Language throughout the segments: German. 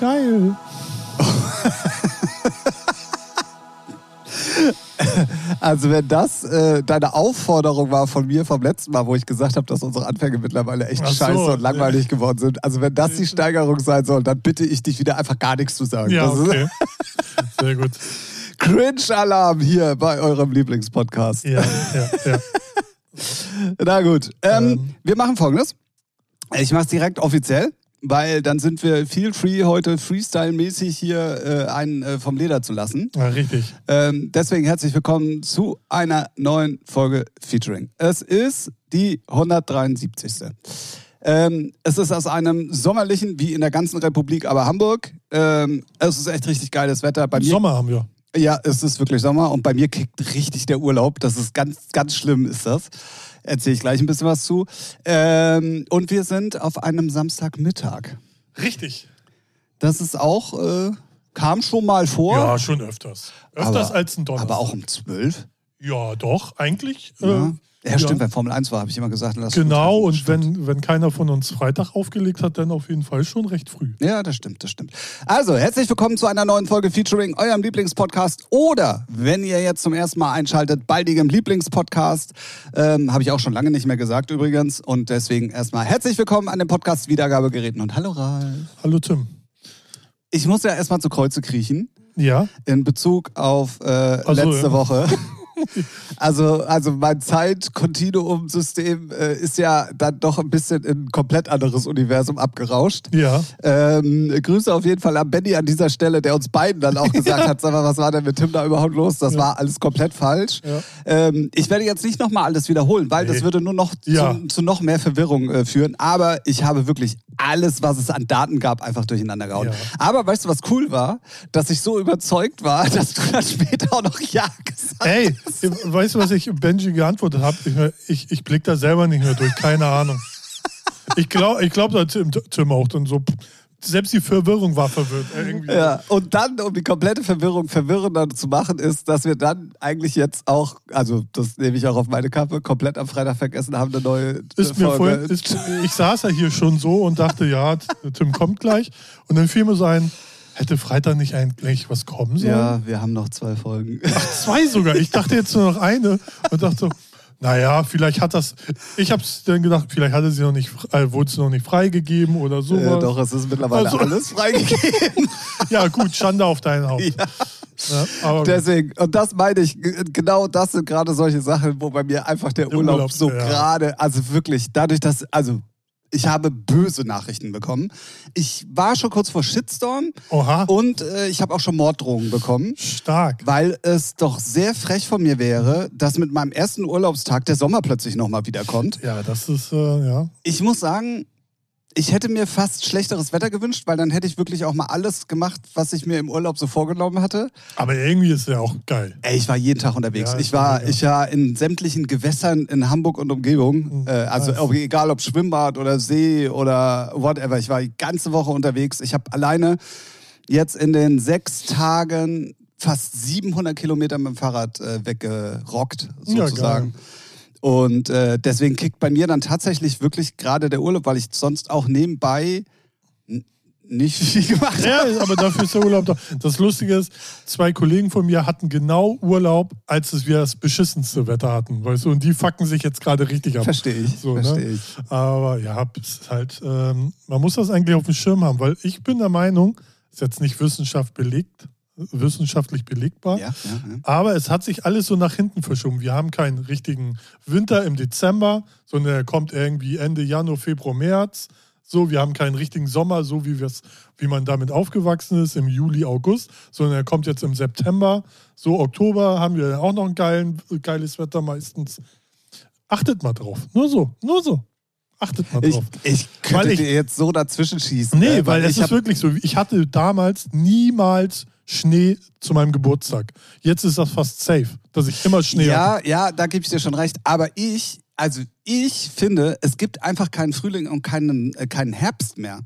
geil. Also wenn das äh, deine Aufforderung war von mir vom letzten Mal, wo ich gesagt habe, dass unsere Anfänge mittlerweile echt so, scheiße und langweilig geworden sind. Also wenn das die Steigerung sein soll, dann bitte ich dich wieder einfach gar nichts zu sagen. Ja, das okay. Sehr gut. Cringe-Alarm hier bei eurem Lieblingspodcast. Ja, ja, ja. Na gut, ähm, Ähm. wir machen folgendes. Ich mache es direkt offiziell, weil dann sind wir feel free heute Freestyle-mäßig hier äh, einen äh, vom Leder zu lassen. ja richtig. Ähm, deswegen herzlich willkommen zu einer neuen Folge Featuring. Es ist die 173. Ähm, es ist aus einem sommerlichen, wie in der ganzen Republik, aber Hamburg. Ähm, es ist echt richtig geiles Wetter. Bei mir, Sommer haben wir. ja, es ist wirklich Sommer und bei mir kickt richtig der Urlaub. Das ist ganz, ganz schlimm, ist das. Erzähle ich gleich ein bisschen was zu. Ähm, und wir sind auf einem Samstagmittag. Richtig. Das ist auch, äh, kam schon mal vor. Ja, schon öfters. Öfters aber, als ein Donnerstag. Aber auch um 12. Ja, doch, eigentlich. Ja, Äh, ja stimmt, wenn Formel 1 war, habe ich immer gesagt. lass Genau, und wenn, wenn keiner von uns Freitag aufgelegt hat, dann auf jeden Fall schon recht früh. Ja, das stimmt, das stimmt. Also, herzlich willkommen zu einer neuen Folge Featuring eurem Lieblingspodcast. Oder, wenn ihr jetzt zum ersten Mal einschaltet, baldigem Lieblingspodcast. Ähm, habe ich auch schon lange nicht mehr gesagt übrigens. Und deswegen erstmal herzlich willkommen an den Podcast Wiedergabegeräten. Und hallo Ralf. Hallo Tim. Ich muss ja erstmal zu Kreuze kriechen. Ja, in Bezug auf äh, so, letzte ja. Woche. Also, also mein Zeit-Kontinuum-System äh, ist ja dann doch ein bisschen in ein komplett anderes Universum abgerauscht. ja. Ähm, Grüße auf jeden Fall an Benny an dieser Stelle, der uns beiden dann auch gesagt hat, sag mal, was war denn mit Tim da überhaupt los? Das Ja. war alles komplett falsch. Ja. Ähm, ich werde jetzt nicht nochmal alles wiederholen, weil das Nee. würde nur noch Ja. zu, zu noch mehr Verwirrung äh, führen. Aber ich habe wirklich alles, was es an Daten gab, einfach durcheinander gehauen. Ja. Aber weißt du, was cool war? Dass ich so überzeugt war, dass du dann später auch noch Ja gesagt Ey, hast. Weißt du, was ich Benji geantwortet habe? Ich, ich, ich blick da selber nicht mehr durch, keine Ahnung. Ich glaube, ich glaub, da Tim, Tim auch dann so. Selbst die Verwirrung war verwirrt. äh, Irgendwie. Ja, und dann, um die komplette Verwirrung verwirrender zu machen, ist, dass wir dann eigentlich jetzt auch, also das nehme ich auch auf meine Kappe, komplett am Freitag vergessen haben, eine neue Ist mir Folge. vorhin, ist, ich saß ja hier schon so und dachte, ja, Tim kommt gleich. Und dann fiel mir so ein, hätte Freitag nicht eigentlich was kommen sollen? ja, wir haben noch zwei Folgen. Zwei sogar. Ich dachte jetzt nur noch eine und dachte so, naja, vielleicht hat das. Ich hab's dann gedacht, vielleicht hatte sie noch nicht, äh, wurde sie noch nicht freigegeben oder sowas. Äh, doch, es ist mittlerweile Also- alles freigegeben. Ja, gut, Schande auf dein Haupt. Ja. Ja. Deswegen, und das meine ich, g- genau das sind gerade solche Sachen, wo bei mir einfach der, Der Urlaub, Urlaub, so ja. gerade, also wirklich, dadurch, dass, also ich habe böse Nachrichten bekommen. Ich war schon kurz vor Shitstorm Oha, und äh, ich habe auch schon Morddrohungen bekommen. stark. Weil es doch sehr frech von mir wäre, dass mit meinem ersten Urlaubstag der Sommer plötzlich nochmal wiederkommt. Ja, das ist, äh, ja. Ich muss sagen, ich hätte mir fast schlechteres Wetter gewünscht, weil dann hätte ich wirklich auch mal alles gemacht, was ich mir im Urlaub so vorgenommen hatte. Aber irgendwie ist ja auch geil. Ey, ich war jeden Tag unterwegs. Ja, ich war, ich war in sämtlichen Gewässern in Hamburg und Umgebung. Mhm, Äh, also ob, egal ob Schwimmbad oder See oder whatever. Ich war die ganze Woche unterwegs. Ich habe alleine jetzt in den sechs Tagen fast 700 Kilometer mit dem Fahrrad äh, weggerockt, Ja, sozusagen. Und äh, deswegen kickt bei mir dann tatsächlich wirklich gerade der Urlaub, weil ich sonst auch nebenbei nicht viel gemacht habe. Ja, aber dafür ist der Urlaub da. Das Lustige ist, zwei Kollegen von mir hatten genau Urlaub, als wir das beschissenste Wetter hatten. Weißt du, und die fucken sich jetzt gerade richtig ab. Verstehe ich, So, ne? verstehe ich. Aber ja, es ist halt, ähm, man muss das eigentlich auf dem Schirm haben, weil ich bin der Meinung, ist jetzt nicht Wissenschaft belegt, wissenschaftlich belegbar, Ja, ja, ja. aber es hat sich alles so nach hinten verschoben. Wir haben keinen richtigen Winter im Dezember, sondern er kommt irgendwie Ende Januar, Februar, März. So, wir haben keinen richtigen Sommer, so wie, wir's, wie man damit aufgewachsen ist, im Juli, August, sondern er kommt jetzt im September. So, Oktober haben wir auch noch ein geilen, geiles Wetter meistens. Achtet mal drauf. Nur so, nur so. Achtet mal Ich, drauf. ich könnte Weil ich- dir jetzt so dazwischen schießen. Nee, ne? weil es ich ist hab- wirklich so. Ich hatte damals niemals Schnee zu meinem Geburtstag. Jetzt ist das fast safe, dass ich immer Schnee habe. Ja, ja, da gebe ich dir schon recht. Aber ich, also ich finde, es gibt einfach keinen Frühling und keinen, äh, keinen Herbst mehr.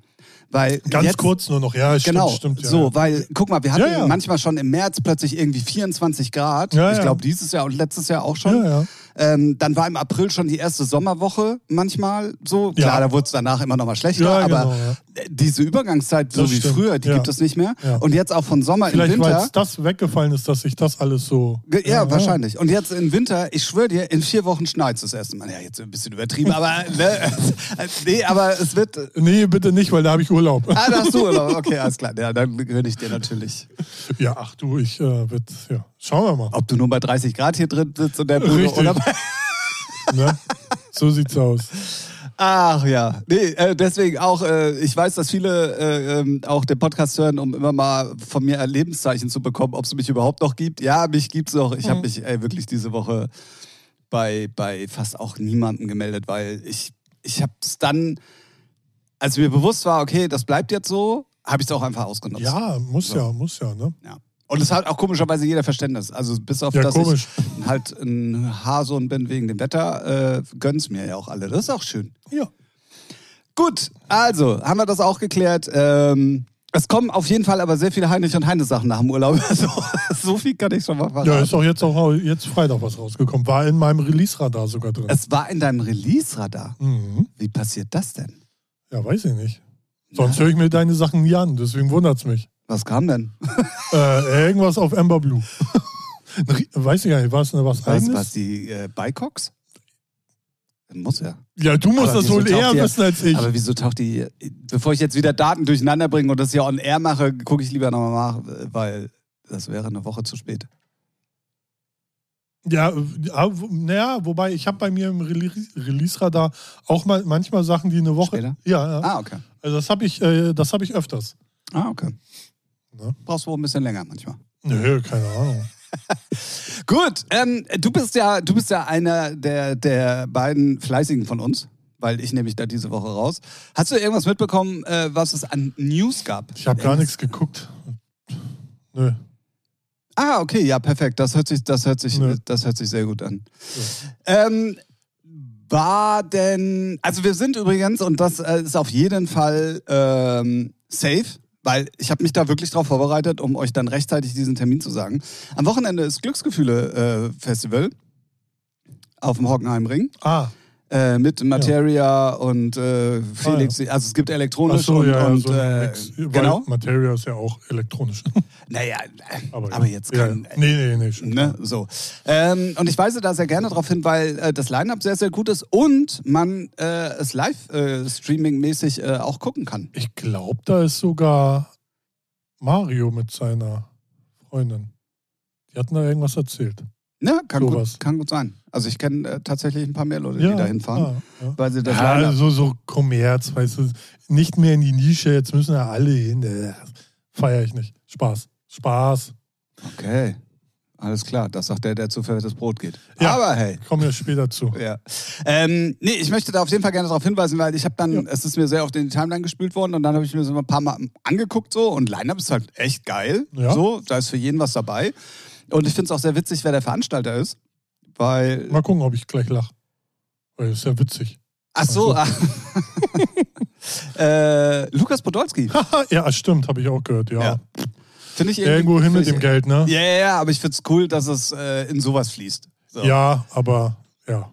Weil Ganz jetzt, kurz nur noch, ja, stimmt, Genau, stimmt. Ja, so, ja. weil, guck mal, wir hatten Ja, ja. manchmal schon im März plötzlich irgendwie 24 Grad. Ja, ich ja. glaube, dieses Jahr und letztes Jahr auch schon. Ähm, dann war im April schon die erste Sommerwoche manchmal so. Klar, Ja. da wurde es danach immer noch mal schlechter, Ja, aber genau, ja. diese Übergangszeit, so Das wie stimmt. früher, die gibt es nicht mehr. Und jetzt auch von Sommer Vielleicht, in Winter. es das weggefallen ist, dass sich das alles so. Ja, wahrscheinlich. Und jetzt im Winter, ich schwöre dir, in vier Wochen schneit das erste Mal. Ja, jetzt ein bisschen übertrieben, aber ne, nee, aber es wird. Nee, bitte nicht, weil da habe ich Urlaub. Ah, da hast du Urlaub. Okay, alles klar. Ja, dann gönne ich dir natürlich. Ja, ach du, ich äh, wird, ja, schauen wir mal. Ob du nur bei 30 Grad hier drin sitzt und der Richtig. oder bei Ne? So sieht's aus. Ach ja, nee, äh, deswegen auch, äh, ich weiß, dass viele äh, ähm, auch den Podcast hören, um immer mal von mir ein Lebenszeichen zu bekommen, ob es mich überhaupt noch gibt. Ja, mich gibt's noch. Ich habe mich ey, wirklich diese Woche bei, bei fast auch niemandem gemeldet, weil ich, ich habe es dann, als mir bewusst war, okay, das bleibt jetzt so, habe ich es auch einfach ausgenutzt. Ja, muss So. ja, muss ja, ne? Ja. Und es hat auch komischerweise jeder Verständnis. Also bis auf, Ja, dass komisch. ich halt ein Haarsohn bin wegen dem Wetter, äh, gönn's mir ja auch alle. Das ist auch schön. Ja. Gut, also haben wir das auch geklärt. Ähm, es kommen auf jeden Fall aber sehr viele Heinrich und Heine Sachen nach dem Urlaub. Also, so viel kann ich schon mal verraten. Ja, ist auch jetzt auch jetzt Freitag was rausgekommen. War in meinem Release-Radar sogar drin. es war in deinem Release-Radar. Mhm. Wie passiert das denn? Ja, weiß ich nicht. Sonst höre ich mir deine Sachen nie an, deswegen wundert's mich. Was kam denn? Äh, irgendwas auf Amber Blue. Weiß ich gar nicht, war es was Was, eigenes? was die äh, Bicox? Muss ja. Ja, du musst Aber das wohl eher wissen als ich. Aber wieso taucht die. Bevor ich jetzt wieder Daten durcheinander bringe und das hier on air mache, gucke ich lieber nochmal nach, weil das wäre eine Woche zu spät. Ja, äh, naja, wobei ich habe bei mir im Rele- Release-Radar auch mal manchmal Sachen, die eine Woche. Später? Ja, ja. Ah, okay. Also das habe ich, äh, das habe ich öfters. Ah, okay. Ne? Brauchst wohl ein bisschen länger manchmal. Nö, keine Ahnung. Gut, ähm, du bist ja, du bist ja einer der, der beiden Fleißigen von uns, weil ich nehme mich da diese Woche raus. Hast du irgendwas mitbekommen, äh, was es an News gab? Ich habe gar nichts geguckt. Nö. Ah, okay, ja, perfekt. Das hört sich, das hört sich, Nö. das hört sich sehr gut an. Ähm, war denn, also wir sind übrigens, und das äh, ist auf jeden Fall ähm, safe, weil ich habe mich da wirklich drauf vorbereitet, um euch dann rechtzeitig diesen Termin zu sagen. Am Wochenende ist Glücksgefühle-Festival auf dem Hockenheimring. Ah, Äh, mit Materia und äh, Felix. Also es gibt ach elektronisch so, und, ja, ja, und so äh, genau. Materia ist ja auch elektronisch. Naja, aber, Aber, ja. jetzt ja, kann. ja. Nee, nee, nee. Schon Ne, so. Ähm, und ich weise da sehr gerne darauf hin, weil äh, das Line-Up sehr, sehr gut ist und man äh, es live streaming-mäßig äh, auch gucken kann. Ich glaube, da ist sogar Mario mit seiner Freundin. Die hatten da irgendwas erzählt. Ja, kann, Sowas. gut, kann gut sein. Also ich kenne äh, tatsächlich ein paar mehr Leute, die da hinfahren, Ja, ja. weil sie das ja, Line-Up... so, so Kommerz, weißt du, nicht mehr in die Nische, jetzt müssen ja alle hin. Äh, Feier ich nicht. Spaß. Spaß. Okay, alles klar. Das sagt der, der zu verwirrtes Brot geht. Ja. Aber hey, Kommen wir später zu. Ja. Ähm, nee, ich möchte da auf jeden Fall gerne darauf hinweisen, weil ich habe dann, Ja. es ist mir sehr oft in die Timeline gespült worden und dann habe ich mir so ein paar Mal angeguckt so und Line-Up ist halt echt geil. Ja. So, da ist für jeden was dabei. Und ich finde es auch sehr witzig, wer der Veranstalter ist, weil... Mal gucken, ob ich gleich lache. Weil das ist ja witzig. Ach so, ah. äh, Lukas Podolski. ja, stimmt, habe ich auch gehört, ja. Ja. Finde ich irgendwie... Irgendwo hin mit dem Geld, ne? Ja, ja, ja, aber ich finde es cool, dass es äh, in sowas fließt. So. Ja, aber ja.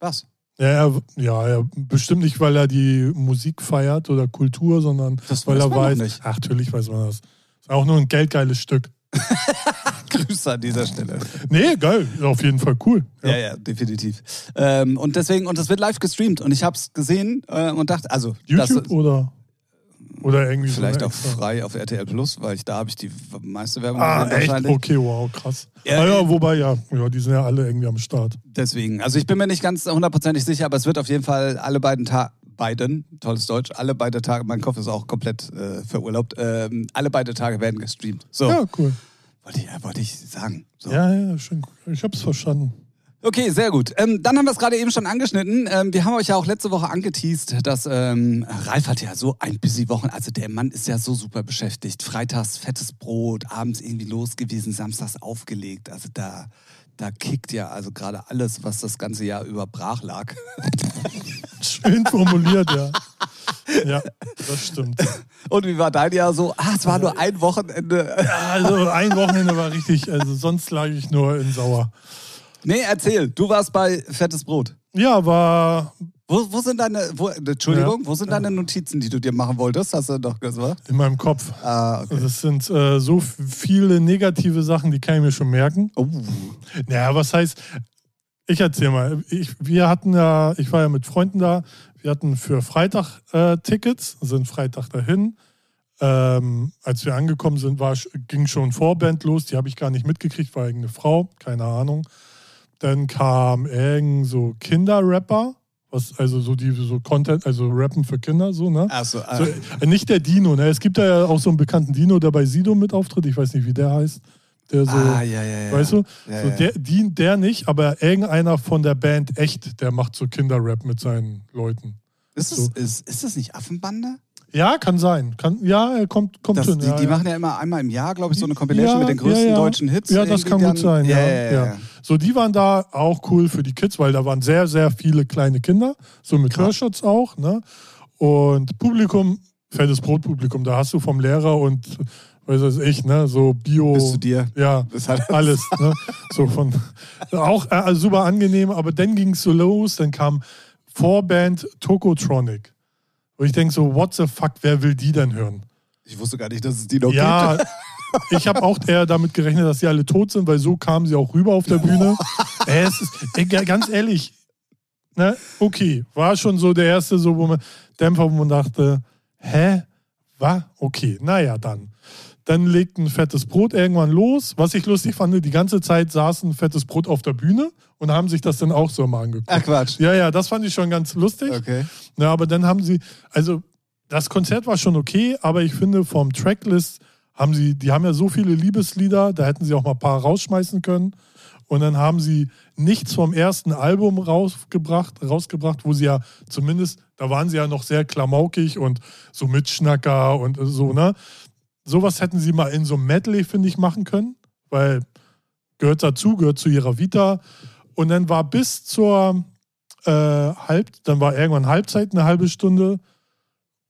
Was? Ja, er, ja, er, bestimmt nicht, weil er die Musik feiert oder Kultur, sondern Das weil er weiß. nicht. Ach, natürlich weiß man das. Ist auch nur ein geldgeiles Stück. Grüße an dieser Stelle. Nee, geil. Auf jeden Fall cool. Ja, ja, definitiv. Ähm, und deswegen, und das wird live gestreamt. Und ich habe es gesehen äh, und dachte, also YouTube das, oder, oder irgendwie vielleicht so auch extra- frei auf RTL Plus, weil ich da habe ich die meiste Werbung Ah, gesehen echt? wahrscheinlich. Okay, wow, krass. Ja, Ja, ja. ja, wobei, ja, ja, die sind ja alle irgendwie am Start. Deswegen, also ich bin mir nicht ganz hundertprozentig sicher, aber es wird auf jeden Fall alle beiden Tage, beiden, tolles Deutsch, alle beide Tage, mein Kopf ist auch komplett äh, verurlaubt, ähm, alle beide Tage werden gestreamt. So, Ja, cool. wollte, ich, wollte ich sagen. So. Ja, ja, schön. Ich hab's verstanden. Okay, sehr gut. Ähm, dann haben wir es gerade eben schon angeschnitten. Ähm, wir haben euch ja auch letzte Woche angeteased, dass ähm, Ralf hat ja so ein busy Wochen. Also der Mann ist ja so super beschäftigt. Freitags fettes Brot, abends irgendwie los gewesen, samstags aufgelegt. Also da, da kickt ja also gerade alles, was das ganze Jahr über brach lag. Schön formuliert, ja. Ja, das stimmt. Und wie war dein Jahr so? Ah, es war nur ein Wochenende. Ja, also ein Wochenende war richtig, also sonst lag ich nur in Sauer. Nee, erzähl. Du warst bei Fettes Brot. Ja, war Wo, wo sind deine, wo, Entschuldigung, wo sind deine Notizen, die du dir machen wolltest? Hast du doch gesagt? in meinem Kopf. Ah, okay. Das sind äh, so viele negative Sachen, die kann ich mir schon merken. Oh. Naja, was heißt, ich erzähl mal. Ich, wir hatten ja, ich war ja mit Freunden da, wir hatten für Freitag äh, Tickets, sind Freitag dahin. Ähm, als wir angekommen sind, war, ging schon Vorband los, die habe ich gar nicht mitgekriegt, war irgendeine Frau, keine Ahnung. Dann kam irgend so Kinderrapper, was, also so die so Content, also Rappen für Kinder, so, ne? Achso, ah. So, äh, nicht der Dino, ne? Es gibt da ja auch so einen bekannten Dino, der bei Sido mit auftritt. Ich weiß nicht, wie der heißt. Der so, ah, ja, ja, ja. weißt du? Ja, so. Der, die, der nicht, aber irgendeiner von der Band echt, der macht so Kinderrap mit seinen Leuten. ist, das, so. ist, ist das nicht Affenbande? Ja, kann sein. Kann, ja, er kommt, kommt Das, hin. die, ja, die ja. machen ja immer einmal im Jahr, glaube ich, so eine Compilation Ja, mit den größten deutschen Hits. Ja, das kann gut dann- sein, Ja. So, die waren da auch cool für die Kids, weil da waren sehr, sehr viele kleine Kinder, so mit Krass. Hörschutz auch, ne? Und Publikum, fettes Brotpublikum, da hast du vom Lehrer und, weiß was ich, ne, so Bio. Bis zu dir. Ja, Das hat alles, ne? So von, auch äh, super angenehm, aber dann ging es so los, dann kam Vorband Tokotronic. Wo ich denke so, what the fuck, wer will die denn hören? Ich wusste gar nicht, dass es die noch Ja, gibt. ich habe auch eher damit gerechnet, dass sie alle tot sind, weil so kamen sie auch rüber auf der Bühne. Äh, es ist, ey, ga- ganz ehrlich, ne, okay, war schon so der erste so, wo man Dämpfer, wo man dachte, hä, war okay, naja dann. Dann legt ein fettes Brot irgendwann los. Was ich lustig fand, die ganze Zeit saß ein fettes Brot auf der Bühne und haben sich das dann auch so mal angeguckt. Ach Quatsch. Ja, ja, das fand ich schon ganz lustig. Okay. Ja, aber dann haben sie, also das Konzert war schon okay, aber ich finde vom Tracklist haben sie, die haben ja so viele Liebeslieder, da hätten sie auch mal ein paar rausschmeißen können. Und dann haben sie nichts vom ersten Album rausgebracht, rausgebracht, wo sie ja zumindest, da waren sie ja noch sehr klamaukig und so Mitschnacker und so, ne? Sowas hätten sie mal in so einem Medley, finde ich, machen können, weil gehört dazu, gehört zu ihrer Vita. Und dann war bis zur äh, halb, dann war irgendwann Halbzeit eine halbe Stunde,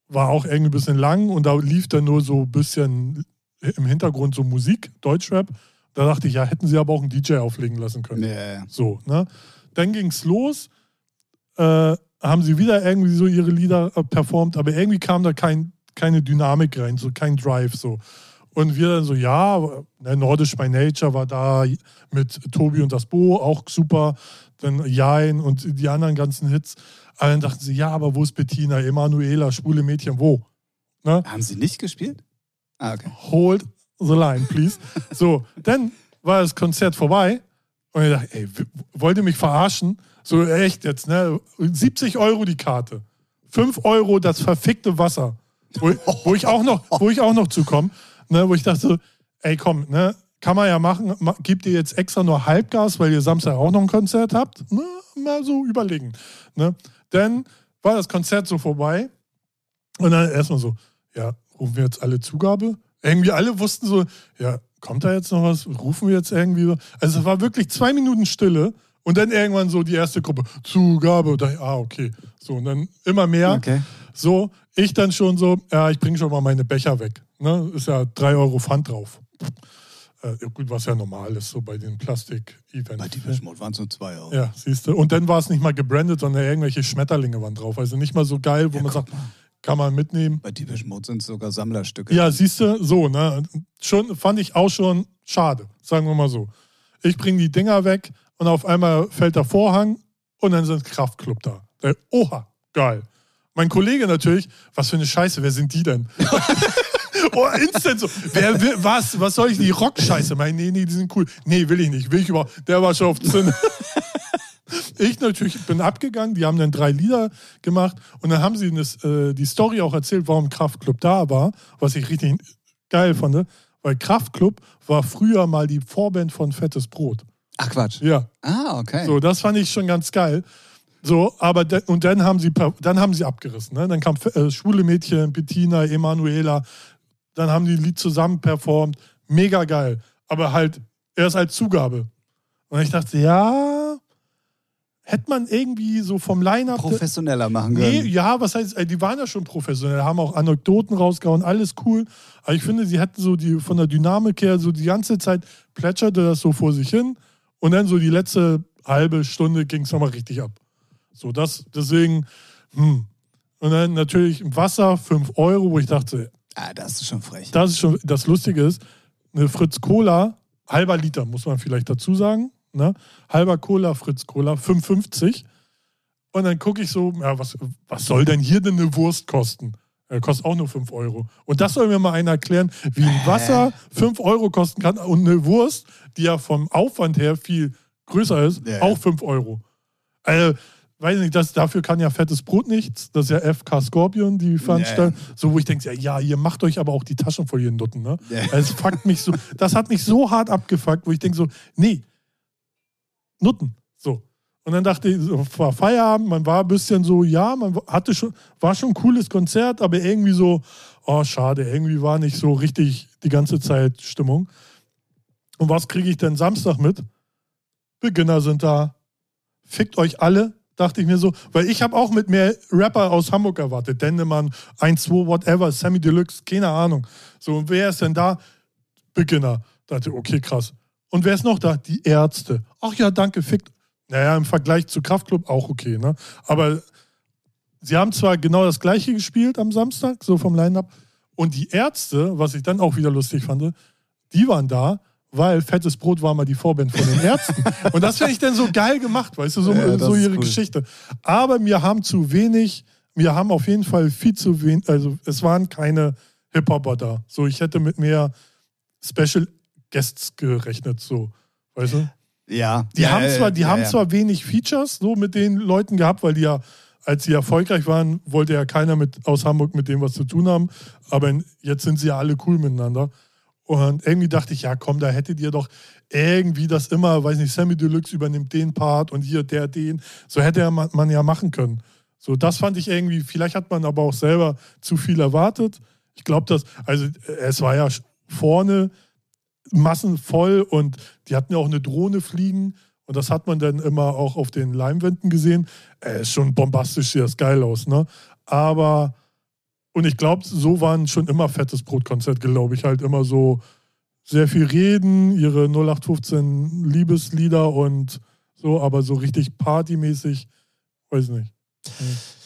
war auch irgendwie ein bisschen lang und da lief dann nur so ein bisschen im Hintergrund so Musik, Deutschrap. Da dachte ich, ja, hätten sie aber auch einen DJ auflegen lassen können. Ja. So, ne? Dann ging's los, äh, haben sie wieder irgendwie so ihre Lieder äh, performt, aber irgendwie kam da kein, keine Dynamik rein, so kein Drive so. Und wir dann so, ja, ne, Nordisch by Nature war da mit Tobi und das Bo, auch super. Dann Jain und die anderen ganzen Hits. Aber dann dachten sie, ja, aber wo ist Bettina, Emanuela, schwule Mädchen, wo? Ne? Haben sie nicht gespielt? Ah, okay. Hold the line, please. So, dann war das Konzert vorbei und ich dachte, ey, wollt ihr mich verarschen? So echt jetzt, ne? 70 Euro die Karte. 5 Euro das verfickte Wasser. Wo, wo ich auch noch, wo ich auch noch zukomme, ne, wo ich dachte, ey komm, ne, kann man ja machen, ma, gebt ihr jetzt extra nur Halbgas, weil ihr Samstag auch noch ein Konzert habt? Ne, mal so überlegen. Ne? Dann war das Konzert so vorbei und dann erstmal so, ja, rufen wir jetzt alle Zugabe? Irgendwie alle wussten so, ja, kommt da jetzt noch was? Rufen wir jetzt irgendwie so? Also es war wirklich zwei Minuten Stille und dann irgendwann so die erste Gruppe, Zugabe. Da, ah, okay. So, und dann immer mehr. Okay. So, ich dann schon so, ja, ich bringe schon mal meine Becher weg. Ne? Ist ja 3 Euro Pfand drauf. Äh, ja, gut, was ja normal ist, so bei den Bei Plastik-Events. Deepish Mode waren es nur zwei Euro. Ja, siehst du. Und dann war es nicht mal gebrandet, sondern irgendwelche Schmetterlinge waren drauf. Also nicht mal so geil, wo man sagt, kann man mitnehmen. Bei Deepish Mode sind es sogar Sammlerstücke. Ja, siehst du, so, ne? Schon fand ich auch schon schade, sagen wir mal so. Ich bringe die Dinger weg und auf einmal fällt der Vorhang und dann sind Kraftclub da. Der, oha, geil. Mein Kollege natürlich, was für eine Scheiße, wer sind die denn? oh, instant so. Wer will, was? Was soll ich die Rock-Scheiße meinen? Nee, nee, die sind cool. Nee, will ich nicht. Will ich überhaupt. Der war schon auf Zinn. Ich natürlich bin abgegangen, die haben dann drei Lieder gemacht und dann haben sie das, äh, die Story auch erzählt, warum Kraftklub da war, was ich richtig geil fand, weil Kraftklub war früher mal die Vorband von Fettes Brot. Ach Quatsch. Ja, Ah, okay. so, das fand ich schon ganz geil. So, aber de, und dann haben sie dann haben sie abgerissen. Ne? Dann kam äh, schwule Mädchen, Bettina, Emanuela, dann haben die ein Lied zusammen performt. Mega geil. Aber halt erst als Zugabe. Und ich dachte, ja, hätte man irgendwie so vom Line-Up. Professioneller machen Nee, können. ja, was heißt, äh, die waren ja schon professionell, haben auch Anekdoten rausgehauen, alles cool. Aber ich finde, sie hätten so die von der Dynamik her so die ganze Zeit plätscherte das so vor sich hin Und dann so die letzte halbe Stunde ging es nochmal richtig ab. So, das, deswegen, hm. Und dann natürlich im Wasser 5 Euro, wo ich dachte, Ah, das ist schon frech. das ist schon, das Lustige ist, eine Fritz Cola, halber Liter, muss man vielleicht dazu sagen. Ne? Halber Cola, Fritz Cola, 5,50. Und dann gucke ich so, ja, was, was soll denn hier denn eine Wurst kosten? Äh, kostet auch nur 5 Euro. Und das soll mir mal einer erklären, wie ein Wasser 5 Euro kosten kann und eine Wurst, die ja vom Aufwand her viel größer ist, Ja, auch 5 Euro. Also, weiß nicht, das, dafür kann ja fettes Brot nichts. Das ist ja FK Scorpion, die veranstalten. So, wo ich denke, ja, ja, ihr macht euch aber auch die Taschen voll, ihr Nutten, ne? Ja. Es fuckt mich so, das hat mich so hart abgefuckt, wo ich denke so, nee, Nutten. So. Und dann dachte ich, so, war Feierabend, man war ein bisschen so, ja, man hatte schon, war schon ein cooles Konzert, aber irgendwie so, oh, schade, irgendwie war nicht so richtig die ganze Zeit Stimmung. Und was kriege ich denn Samstag mit? Beginner sind da. Fickt euch alle, dachte ich mir so, weil ich habe auch mit mehr Rapper aus Hamburg erwartet. Dendemann, 1, 2, whatever, Sammy Deluxe, keine Ahnung. So, wer ist denn da? Beginner. Dachte, okay, krass. Und wer ist noch da? Die Ärzte. Ach ja, danke, fickt. Naja, im Vergleich zu Kraftklub auch okay, ne? Aber sie haben zwar genau das gleiche gespielt am Samstag, so vom Line-Up. Und die Ärzte, was ich dann auch wieder lustig fand, die waren da, weil Fettes Brot war mal die Vorband von den Ärzten. Und das finde ich dann so geil gemacht, weißt du, so, Ja, so ihre cool. Geschichte. Aber mir haben zu wenig, mir haben auf jeden Fall viel zu wenig, also es waren keine Hip-Hopper da. So, ich hätte mit mehr Special Guests gerechnet, so, weißt du? Ja. Die ja, haben zwar, die ja, haben zwar wenig Features so mit den Leuten gehabt, weil die ja, als sie erfolgreich waren, wollte ja keiner mit, aus Hamburg mit dem was zu tun haben. Aber jetzt sind sie ja alle cool miteinander. Und irgendwie dachte ich, ja komm, da hättet ihr doch irgendwie das immer, weiß nicht, Sammy Deluxe übernimmt den Part und hier der den. So hätte man, ja machen können. So, das fand ich irgendwie, vielleicht hat man aber auch selber zu viel erwartet. Ich glaube, dass, also äh, es war ja vorne massenvoll und die hatten ja auch eine Drohne fliegen und das hat man dann immer auch auf den Leinwänden gesehen. Äh, ist schon bombastisch, sieht das geil aus, ne? Aber, und ich glaube, so waren schon immer fettes Brotkonzert, glaube ich, halt immer so sehr viel reden, ihre 0815 Liebeslieder und so, aber so richtig partymäßig, weiß nicht.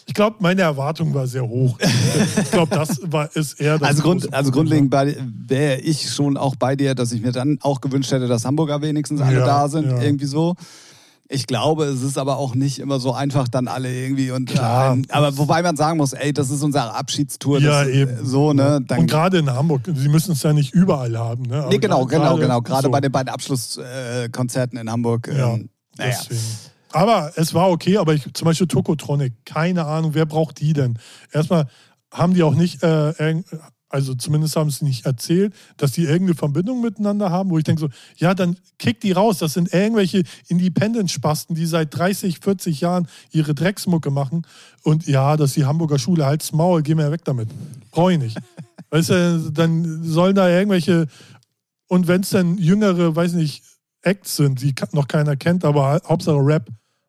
Ich glaube, meine Erwartung war sehr hoch. Ich glaube, das war, ist eher das Also, Grund, also grundlegend wäre ich schon auch bei dir, dass ich mir dann auch gewünscht hätte, dass Hamburger wenigstens alle Ja, da sind, ja. irgendwie so. Ich glaube, es ist aber auch nicht immer so einfach, dann alle irgendwie und Klar. ähm, aber wobei man sagen muss, ey, das ist unsere Abschiedstour. Ja, das, eben. So, ne? Dann, und gerade in Hamburg, sie müssen es ja nicht überall haben. Ne? Aber nee, genau, genau, genau. Gerade so, bei den beiden Abschlusskonzerten äh, Konzerten in Hamburg. Ja, Ähm, naja. deswegen. Aber es war okay, aber ich, zum Beispiel Tokotronic, keine Ahnung, wer braucht die denn? Erstmal haben die auch nicht, äh, also zumindest haben sie nicht erzählt, dass die irgendeine Verbindung miteinander haben, wo ich denke so, ja, dann kick die raus. Das sind irgendwelche Independent-Spasten, die seit 30, 40 Jahren ihre Drecksmucke machen. Und ja, das ist die Hamburger Schule, halt's Maul, geh mir weg damit. Brauche ich nicht. Weißt du, dann sollen da irgendwelche, und wenn es dann jüngere, weiß nicht, Acts sind, die noch keiner kennt, aber Hauptsache Rap.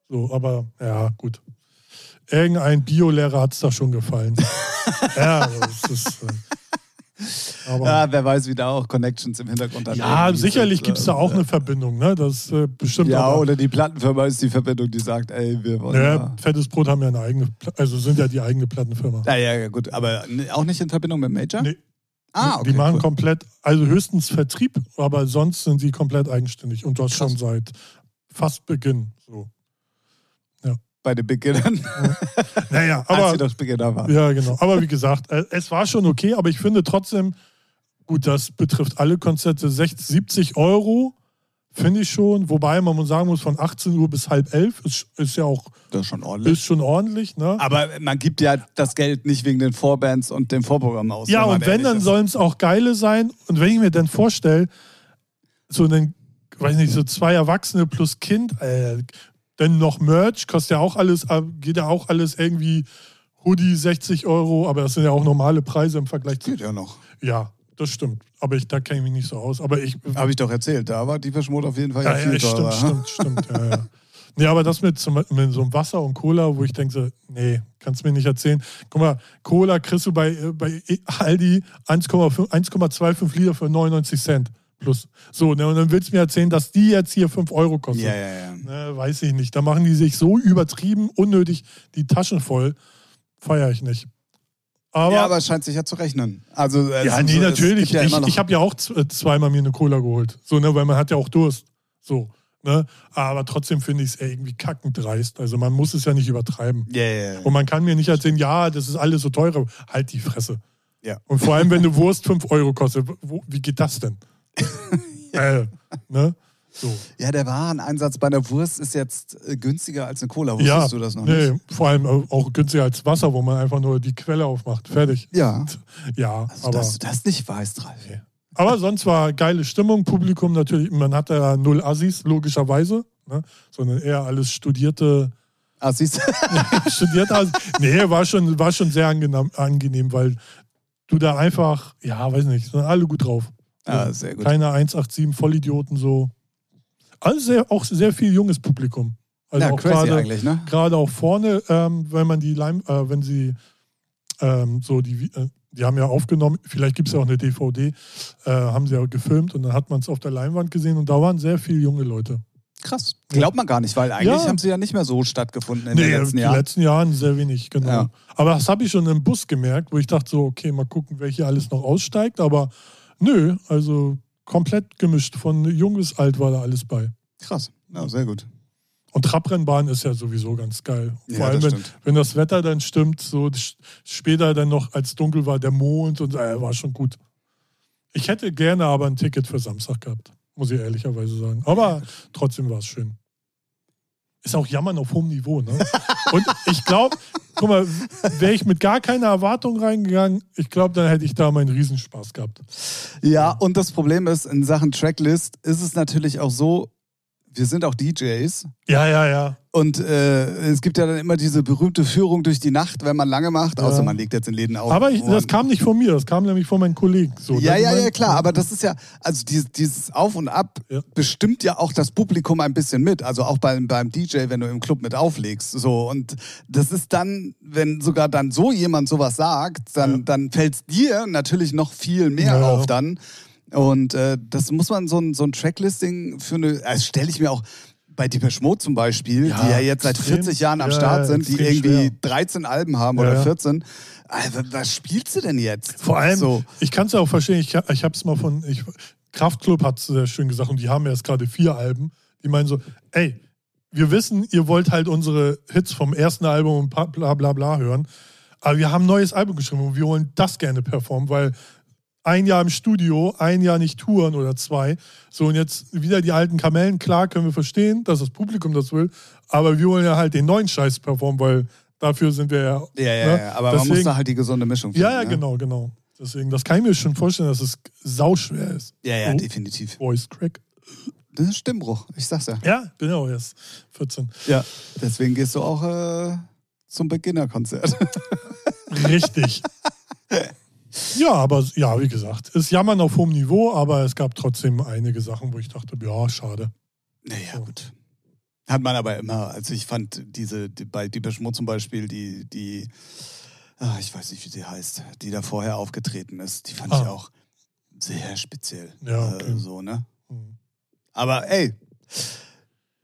So, aber ja, gut. Irgendein Biolehrer hat es da schon gefallen. ja, das ist. Äh, aber, ja, Ja, wer weiß, wie da auch Connections im Hintergrund dann irgendwie sicherlich gibt es da äh, auch eine Verbindung, ne? Das äh, bestimmt. Ja, aber, oder die Plattenfirma ist die Verbindung, die sagt, ey, wir wollen. ja, Ja, Fettes Brot haben ja eine eigene, also sind ja die eigene Plattenfirma. ja, ja, ja, gut, aber auch nicht in Verbindung mit Major? Nee. Ah, okay. die machen cool. komplett, also höchstens Vertrieb, aber sonst sind sie komplett eigenständig und das Krass. schon seit fast Beginn. So. Bei den Beginnern, Naja, als aber sie noch Beginner waren. Ja, genau. Aber wie gesagt, äh, es war schon okay, aber ich finde trotzdem, gut, das betrifft alle Konzerte, 60, 70 Euro finde ich schon. Wobei man muss sagen muss, von 18 Uhr bis halb elf ist, ist ja auch Das ist schon ordentlich. ist schon ordentlich. Ne? Aber man gibt ja das Geld nicht wegen den Vorbands und dem Vorprogramm aus. ja, und wenn, dann sollen es auch geile sein. Und wenn ich mir dann vorstelle, so einen, weiß nicht, so zwei Erwachsene plus Kind, äh, dann noch Merch, kostet ja auch alles, äh, geht ja auch alles irgendwie Hoodie 60 Euro, aber das sind ja auch normale Preise im Vergleich zu Geht ja noch. Ja, das stimmt. Aber ich, da kenne ich mich nicht so aus. Aber ich. Habe ich doch erzählt. Da war die Verschmut auf jeden Fall ja, ja, viel ja, teurer. stimmt, stimmt, stimmt. Ja, ja. Nee, aber das mit, zum, mit so einem Wasser und Cola, wo ich denke, so, nee, kannst mir nicht erzählen. Guck mal, Cola kriegst du bei, äh, bei Aldi 1,5 1,25 Liter für 99 Cent. Plus. So, ne, und dann willst du mir erzählen, dass die jetzt hier 5 Euro kostet. Ja, ja, ja. Ne, weiß ich nicht. Da machen die sich so übertrieben, unnötig die Taschen voll. Feiere ich nicht. Aber, ja, aber es scheint sich ja zu rechnen. Also, ja, nee, es natürlich. Ja ich ich habe ja auch äh, zweimal mir eine Cola geholt. So, ne, weil man hat ja auch Durst. So, ne? Aber trotzdem finde ich es irgendwie kackend dreist. Also man muss es ja nicht übertreiben. ja, ja, ja. Und man kann mir nicht erzählen, ja, das ist alles so teuer. Halt die Fresse. Und vor allem, wenn eine Wurst 5 Euro kostet, wo, wie geht das denn? äh, ne? So. ja, der Wareneinsatz bei einer Wurst ist jetzt äh, günstiger als eine Cola. Wusstest Ja, du das noch nee, nicht? vor allem auch günstiger als Wasser, wo man einfach nur die Quelle aufmacht. Fertig. Ja. Ja, Also, aber, dass du das nicht weißt, Ralf. Nee. aber sonst war geile Stimmung, Publikum natürlich, man hatte ja null Assis, logischerweise, ne? sondern eher alles studierte, du? studierte Assis. Nee, war schon, war schon sehr angenehm, angenehm, weil du da einfach, ja, weiß nicht, sind alle gut drauf. Ah, sehr gut. Keine 187 Vollidioten so. Also sehr, auch sehr viel junges Publikum. Also ja, auch crazy gerade eigentlich, ne? gerade auch vorne, ähm, wenn man die Lime, äh, wenn sie ähm, so die, äh, die haben ja aufgenommen, vielleicht gibt es ja auch eine DVD, äh, haben sie ja gefilmt und dann hat man es auf der Leinwand gesehen und da waren sehr viele junge Leute. Krass. Glaubt man gar nicht, weil eigentlich Ja. haben sie ja nicht mehr so stattgefunden in nee, den letzten Jahren. letzten Jahren sehr wenig, genau. Ja. Aber das habe ich schon im Bus gemerkt, wo ich dachte so, okay, mal gucken, wer hier alles noch aussteigt, aber nö, also komplett gemischt, von jung bis alt war da alles bei. Krass. Ja, sehr gut. Und Trabrennbahn ist ja sowieso ganz geil. Vor Ja, allem, das wenn, wenn das Wetter dann stimmt, so später dann noch, als dunkel war, der Mond und äh, war schon gut. Ich hätte gerne aber ein Ticket für Samstag gehabt, muss ich ehrlicherweise sagen. Aber trotzdem war es schön. Ist auch Jammern auf hohem Niveau, ne? Und ich glaube, guck mal, wäre ich mit gar keiner Erwartung reingegangen, ich glaube, dann hätte ich da meinen Riesenspaß gehabt. Ja, und das Problem ist, in Sachen Tracklist ist es natürlich auch so, wir sind auch DJs Ja, ja, ja. und äh, es gibt ja dann immer diese berühmte Führung durch die Nacht, wenn man lange macht, außer Ja. man legt jetzt in Läden auf. Aber ich, das kam nicht von mir, das kam nämlich von meinen Kollegen. So, ja, das ja, ja, klar, aber das ist ja, also dieses, dieses Auf und Ab Ja. bestimmt ja auch das Publikum ein bisschen mit. Also auch beim, beim DJ, wenn du im Club mit auflegst. So. Und das ist dann, wenn sogar dann so jemand sowas sagt, dann, Ja. dann fällt es dir natürlich noch viel mehr auf dann. Und äh, das muss man so ein, so ein Tracklisting für eine, also stelle ich mir auch bei Depeche Mode zum Beispiel, Ja, die ja jetzt seit extrem- 40 Jahren am ja, Start ja, sind, die irgendwie schwer. 13 Alben haben Ja, oder ja. 14. Also, was spielst du denn jetzt? Vor allem, So. ich kann es ja auch verstehen, ich, ich habe es mal von, ich, Kraftklub hat es sehr schön gesagt und die haben erst gerade vier Alben. Die meinen so, ey, wir wissen, ihr wollt halt unsere Hits vom ersten Album und bla bla bla hören, aber wir haben ein neues Album geschrieben und wir wollen das gerne performen, weil ein Jahr im Studio, ein Jahr nicht touren oder zwei. So, und jetzt wieder die alten Kamellen. Klar können wir verstehen, dass das Publikum das will, aber wir wollen ja halt den neuen Scheiß performen, weil dafür sind wir ja. Ja, ja, ne? ja, aber man muss Deswegen- da halt die gesunde Mischung finden. ja, ja, ne? genau, genau. Deswegen, das kann ich mir schon vorstellen, dass es sauschwer ist. Ja, ja, Oh, definitiv. Voice Crack. Das ist Stimmbruch, ich sag's ja. Ja, genau, ist 14. Ja. Deswegen gehst du auch äh, zum Beginnerkonzert. Richtig. ja, aber ja, wie gesagt, ist Jammern auf hohem Niveau, aber es gab trotzdem einige Sachen, wo ich dachte, ja, schade. naja, gut. Hat man aber immer, also ich fand diese, die, bei Deepesh Mode zum Beispiel, die, die, ah, ich weiß nicht, wie sie heißt, die da vorher aufgetreten ist, die fand ich Ah. auch sehr speziell. Ja, okay. äh, so, ne? Hm. Aber ey,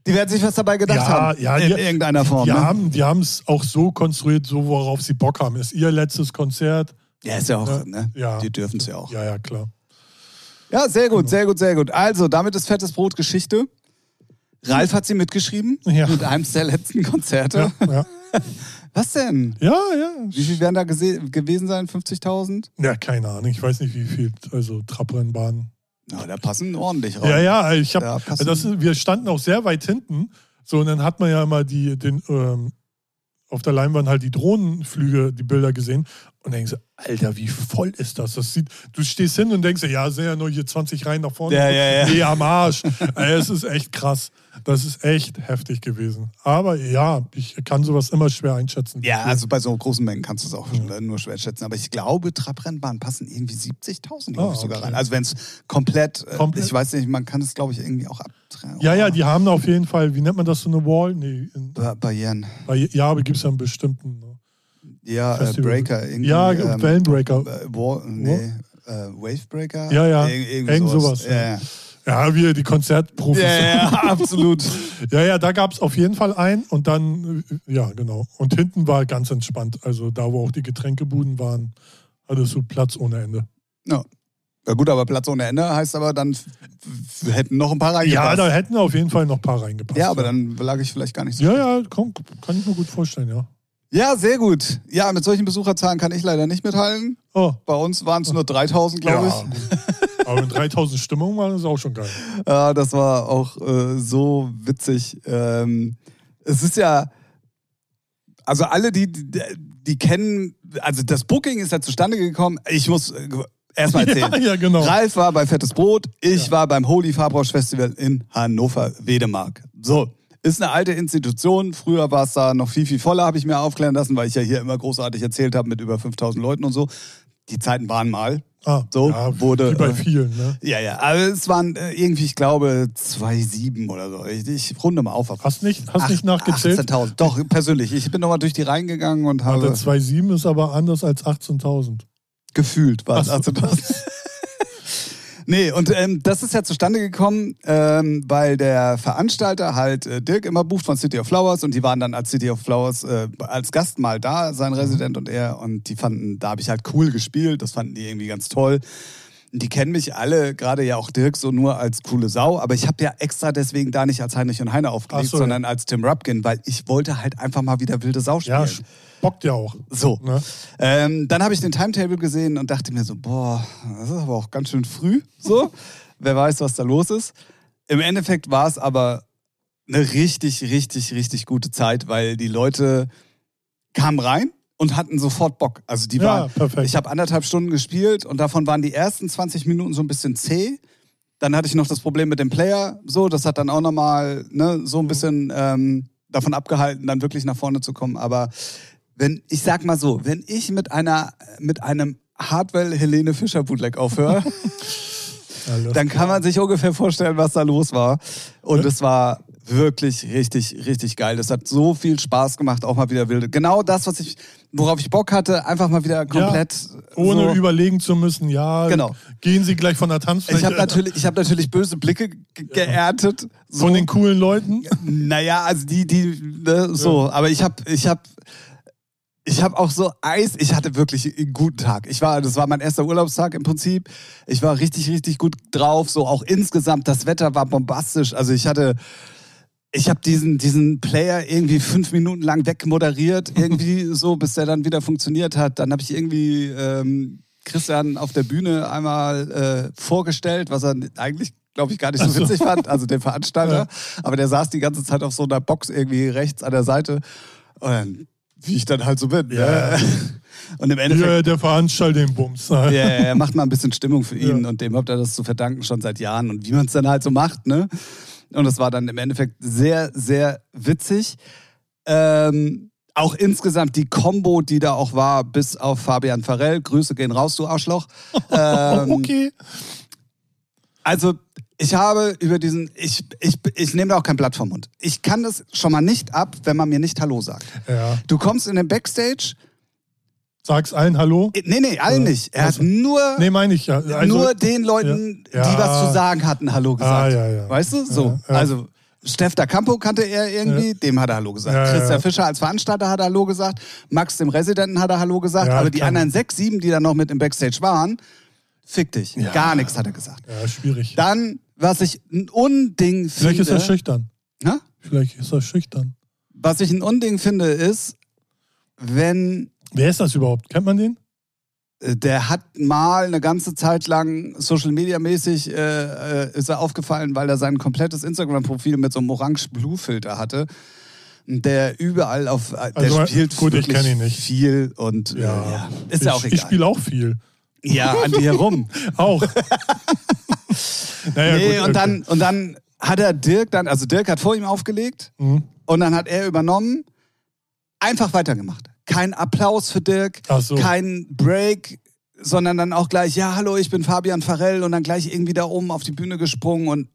die werden sich was dabei gedacht Ja, haben. ja, in die- irgendeiner Form. Die ne? haben die es auch so konstruiert, so worauf sie Bock haben. Ist ihr letztes Konzert. Ja, ist ja auch, Ja, ne? ja. Die dürfen es ja auch. Ja, ja, klar. Ja, sehr Genau. gut, sehr gut, sehr gut. Also, damit ist Fettes Brot Geschichte. Ralf hat sie mitgeschrieben Ja. mit einem der letzten Konzerte. Ja, ja. Was denn? ja, ja. Wie viel werden da gewesen sein? 50.000? Ja, keine Ahnung. Ich weiß nicht, wie viel. Also Trabrennbahn. Na, da passen ordentlich rein. Ja, ja, ich Da habe, passen- das wir standen auch sehr weit hinten. So, und dann hat man ja immer die, den, ähm, auf der Leinwand halt die Drohnenflüge, die Bilder gesehen. Und denkst du, Alter, wie voll ist das? das sieht, du stehst hin und denkst, ja, ja nur hier 20 Reihen nach vorne. Ja, ja, ja. Nee, am Arsch. Es ist echt krass. Das ist echt heftig gewesen. Aber ja, ich kann sowas immer schwer einschätzen. Ja, also bei so großen Mengen kannst du es auch äh, nur schwer schätzen. Aber ich glaube, Trabrennbahnen passen irgendwie 70.000, glaube Ah, ich, sogar okay. rein. Also wenn es komplett, äh, Komplett? ich weiß nicht, man kann es, glaube ich, irgendwie auch abtrennen. Ja, ja, die haben auf jeden Fall, wie nennt man das, so eine Wall? Nee, Ba Barrieren. ja, aber gibt es ja einen bestimmten. Ne? Ja, äh. Breaker. Ja, ähm, Wellenbreaker. äh, Wall, nee. äh, Wavebreaker? Ja, ja. Ir irgend Irgend sowas, Ja, ja. Ja, wir, die Konzertprofis. ja, ja, absolut. Ja, ja, da gab es auf jeden Fall einen und dann, ja, genau. Und hinten war ganz entspannt. Also da, wo auch die Getränkebuden waren, hattest du Platz ohne Ende. Ja. ja gut, aber Platz ohne Ende heißt aber dann, hätten noch ein paar Ja, reingepasst. da hätten auf jeden Fall noch ein paar reingepasst. Ja, aber dann lag ich vielleicht gar nicht so. Ja, ja, komm, kann ich mir gut vorstellen, ja. Ja, sehr gut. Ja, mit solchen Besucherzahlen kann ich leider nicht mithalten. Oh, Bei uns waren es nur 3000, glaube ja, gut. Aber mit 3000 Stimmungen war das auch schon geil. Ja, das war auch äh, so witzig. Ähm, es ist ja, also alle, die, die, die kennen, also das Booking ist ja zustande gekommen. Ich muss äh, erstmal erzählen. Ja, ja, genau. Ralf war bei Fettes Brot, ich Ja. war beim Holy Farbrosch Festival in Hannover-Wedemark. So, ist eine alte Institution. Früher war es da noch viel, viel voller, habe ich mir aufklären lassen, weil ich ja hier immer großartig erzählt habe mit über 5000 Leuten und so. Die Zeiten waren mal. Ah, So, ja, wurde, Wie bei äh, vielen, ne? Ja, ja, aber es waren äh, irgendwie, ich glaube, 2,7 oder so. Ich, ich runde mal auf. Hast nicht, hast nicht nachgezählt? 18.000. Doch, persönlich. Ich bin nochmal durch die Reihen gegangen und habe 2,7 ist aber anders als 18.000. gefühlt, war es Ach so. 18.000. Nee, und ähm, das ist ja zustande gekommen, ähm, weil der Veranstalter halt äh, Dirk immer bucht von City of Flowers und die waren dann als City of Flowers äh, als Gast mal da, sein Resident und er. Und die fanden, da habe ich halt cool gespielt, das fanden die irgendwie ganz toll. Die kennen mich alle, gerade ja auch Dirk, so nur als coole Sau. Aber ich habe ja extra deswegen da nicht als Heinrich und Heine aufgelegt, so, ja. sondern als Tim Rupkin, weil ich wollte halt einfach mal wieder wilde Sau spielen. Ja, bockt ja auch. So. Ne? Ähm, dann habe ich den Timetable gesehen und dachte mir so, boah, das ist aber auch ganz schön früh. So, wer weiß, was da los ist. Im Endeffekt war es aber eine richtig, richtig, richtig gute Zeit, weil die Leute kamen rein und hatten sofort Bock. Also die Ja, waren, perfekt. ich habe anderthalb Stunden gespielt und davon waren die ersten 20 Minuten so ein bisschen zäh. Dann hatte ich noch das Problem mit dem Player, so, das hat dann auch nochmal ne, so ein bisschen ähm, davon abgehalten, dann wirklich nach vorne zu kommen. Aber wenn, ich sag mal so, wenn ich mit einer, mit einem Hardwell Helene Fischer Bootleg aufhöre, dann kann man sich ungefähr vorstellen, was da los war. Und es war wirklich richtig, richtig geil. Das hat so viel Spaß gemacht, auch mal wieder wilde. Genau das, was ich, worauf ich Bock hatte, einfach mal wieder komplett. Ohne so. überlegen zu müssen, ja, Genau. gehen Sie gleich von der Tanzfläche Ich habe natürlich, ich hab natürlich böse Blicke ge- geerntet. So. von den coolen Leuten. Naja, also die, die, ne, so. Aber ich habe, ich habe, ich habe auch so Eis. Ich hatte wirklich einen guten Tag. Ich war, das war mein erster Urlaubstag im Prinzip. Ich war richtig, richtig gut drauf. So auch insgesamt. Das Wetter war bombastisch. Also ich hatte, ich habe diesen, diesen Player irgendwie fünf Minuten lang wegmoderiert, irgendwie so, bis der dann wieder funktioniert hat. Dann habe ich irgendwie ähm, Christian auf der Bühne einmal äh, vorgestellt, was er eigentlich, glaube ich, gar nicht so witzig fand, also den Veranstalter. Aber der saß die ganze Zeit auf so einer Box irgendwie rechts an der Seite. Und dann, wie ich dann halt so bin. Ja. Ne? Und im Endeffekt Hier, der Veranstalter den Bums. ja, ja, er macht mal ein bisschen Stimmung für ihn Ja. und dem habt ihr das zu verdanken schon seit Jahren und wie man es dann halt so macht, ne? Und es war dann im Endeffekt sehr, sehr witzig. Ähm, auch insgesamt die Combo, die da auch war, bis auf Fabian Farell. Grüße gehen raus, du Arschloch. Ähm, okay. Also, ich habe über diesen, ich, ich, ich nehme da auch kein Blatt vom Mund. Ich kann das schon mal nicht ab, wenn man mir nicht Hallo sagt. Ja. Du kommst in den Backstage, Sag's allen Hallo. nee, nee, allen Ja. nicht. Er hat Also- nur Nee, meine ich ja. Also, nur den Leuten, Ja. die Ja. was zu sagen hatten, Hallo gesagt. Ah, ja, ja. Weißt du? So. Ja. Also, Steff da Campo kannte er irgendwie, dem hat er Hallo gesagt. Christian. Fischer als Veranstalter hat er Hallo gesagt. Max, dem Residenten, hat er Hallo gesagt. Aber die anderen sechs, sieben, die dann noch mit im Backstage waren, fick dich. Gar nichts hat er gesagt. Ja, schwierig. Dann, was ich ein Unding Vielleicht finde. ist er schüchtern. Hä? Vielleicht ist er schüchtern. Was ich ein Unding finde, ist, wenn Wer ist das überhaupt? Kennt man den? äh, der hat mal eine ganze Zeit lang Social Media mäßig äh, äh, ist er aufgefallen, weil er sein komplettes Instagram-Profil mit so einem orange-blue-Filter hatte. Und Der überall auf, äh, der Also, spielt gut, ich wirklich kenn ihn nicht. viel und ja, Ja. ja ist ich, ja auch Ich egal. spiele auch viel. ja, an dir herum. Auch. naja, nee, gut, und okay. dann und dann hat er Dirk dann, also Dirk hat vor ihm aufgelegt Mhm. und dann hat er übernommen, einfach weitergemacht. Kein Applaus für Dirk, so. kein Break, sondern dann auch gleich, ja, hallo, ich bin Fabian Farell und dann gleich irgendwie da oben auf die Bühne gesprungen und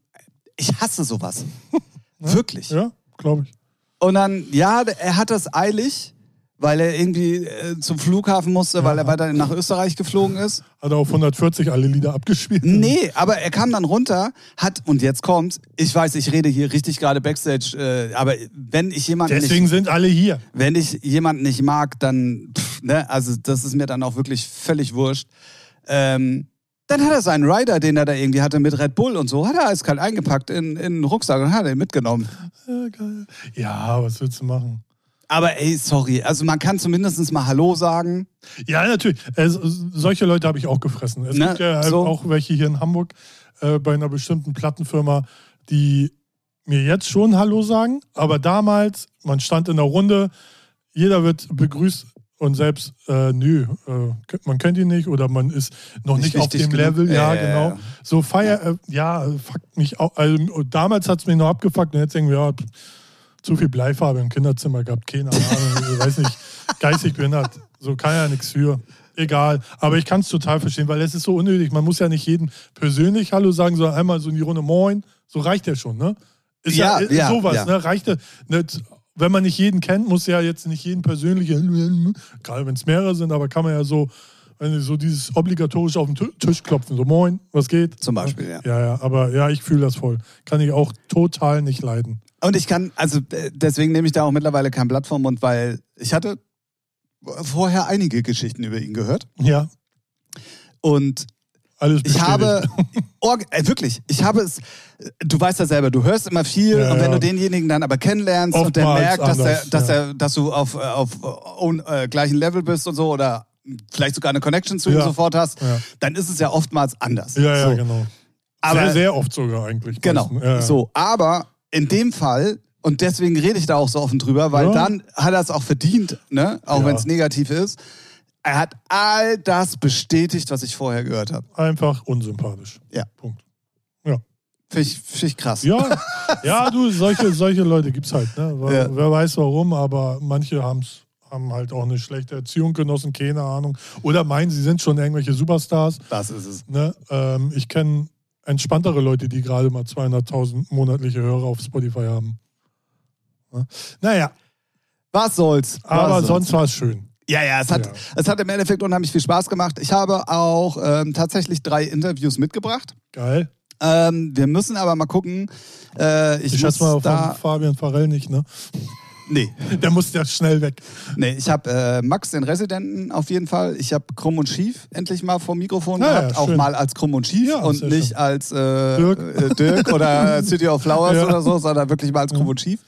ich hasse sowas. Wirklich. Ja, glaube ich. Und dann, ja, er hat das eilig weil er irgendwie äh, zum Flughafen musste, weil er weiter nach Österreich geflogen ist. Hat er auf 140 alle Lieder abgespielt? Nee, aber er kam dann runter, hat, und jetzt kommt's, ich weiß, ich rede hier richtig gerade Backstage, äh, aber wenn ich jemanden Deswegen nicht, sind alle hier. wenn ich jemanden nicht mag, dann, pff, ne, also das ist mir dann auch wirklich völlig wurscht. Ähm, dann hat er seinen Rider, den er da irgendwie hatte mit Red Bull und so, hat er eiskalt eingepackt in, in einen Rucksack und hat ihn mitgenommen. Ja, geil. Ja, was willst du machen? Aber ey, sorry, also man kann zumindest mal Hallo sagen. Ja, natürlich. Äh, so- solche Leute habe ich auch gefressen. Es Ne, gibt ja so. auch welche hier in Hamburg äh, bei einer bestimmten Plattenfirma, die mir jetzt schon Hallo sagen, aber damals, man stand in der Runde, jeder wird begrüßt und selbst, äh, nö, äh, man kennt ihn nicht oder man ist noch Nicht nicht, auf dem genug. Level. Ja, Äh, genau. So Feier, äh, ja, fuckt mich auch. Also, damals hat es mich noch abgefuckt und jetzt irgendwie, ja, pff, zu viel Bleifarbe im Kinderzimmer gehabt, keine Ahnung, ich weiß nicht, geistig behindert. So kann ja nichts für. Egal. Aber ich kann es total verstehen, weil es ist so unnötig. Man muss ja nicht jedem persönlich Hallo sagen, sondern einmal so in die Runde Moin. So reicht ja schon, ne? Ist ja, Ja, ja, sowas, ja. ne? Reicht ja. Nicht, wenn man nicht jeden kennt, muss ja jetzt nicht jeden persönlich, gerade wenn es mehrere sind, aber kann man ja so, wenn Sie so dieses obligatorisch auf den Ti- Tisch klopfen, so Moin, was geht? Zum Beispiel, ja. Ja, ja, aber ja, ich fühle das voll. Kann ich auch total nicht leiden. Und ich kann, also äh, deswegen nehme ich da auch mittlerweile kein Blatt vom Mund, weil ich hatte vorher einige Geschichten über ihn gehört. Ja, Und alles ich habe, äh, wirklich, ich habe es, du weißt ja selber, du hörst immer viel Ja, und wenn ja. du denjenigen dann aber kennenlernst und der Oftmals merkt, dass, der, anders, dass, ja. er, dass du auf, äh, auf äh, äh, gleichen Level bist und so oder vielleicht sogar eine Connection zu ihm sofort hast, dann ist es ja oftmals anders. Ja, ja, so. genau. Aber, sehr, sehr oft sogar eigentlich. Genau. So, aber in dem Fall, und deswegen rede ich da auch so offen drüber, weil Ja. dann hat er es auch verdient, ne? auch Ja. wenn es negativ ist. Er hat all das bestätigt, was ich vorher gehört habe. Einfach unsympathisch. Ja. Punkt. Finde ich, find ich krass. Ja, ja du, solche, solche Leute gibt es halt. Ne? Wer, Ja. wer weiß warum, aber manche haben's, haben halt auch eine schlechte Erziehung genossen, keine Ahnung. Oder meinen, sie sind schon irgendwelche Superstars. Das ist es. Ne? Ähm, ich kenne entspanntere Leute, die gerade mal 200.000 monatliche Hörer auf Spotify haben. Naja, Was soll's? aber Was soll's? sonst war es schön. Ja, ja, es hat, Ja. es hat im Endeffekt unheimlich viel Spaß gemacht. Ich habe auch ähm, tatsächlich drei Interviews mitgebracht. Geil. Ähm, wir müssen aber mal gucken. Äh, ich Ich muss schätze mal von Fabian Farell nicht, ne? Nee, Der muss ja schnell weg. nee, ich habe äh, Max, den Residenten, auf jeden Fall. Ich habe Krumm und Schief endlich mal vor dem Mikrofon Ja, ja, gehabt. auch schön. mal als Krumm und Schief Ja, und nicht schön. als äh, Dirk. Äh, Dirk oder City of Flowers Ja. oder so, sondern wirklich mal als Krumm und Schief.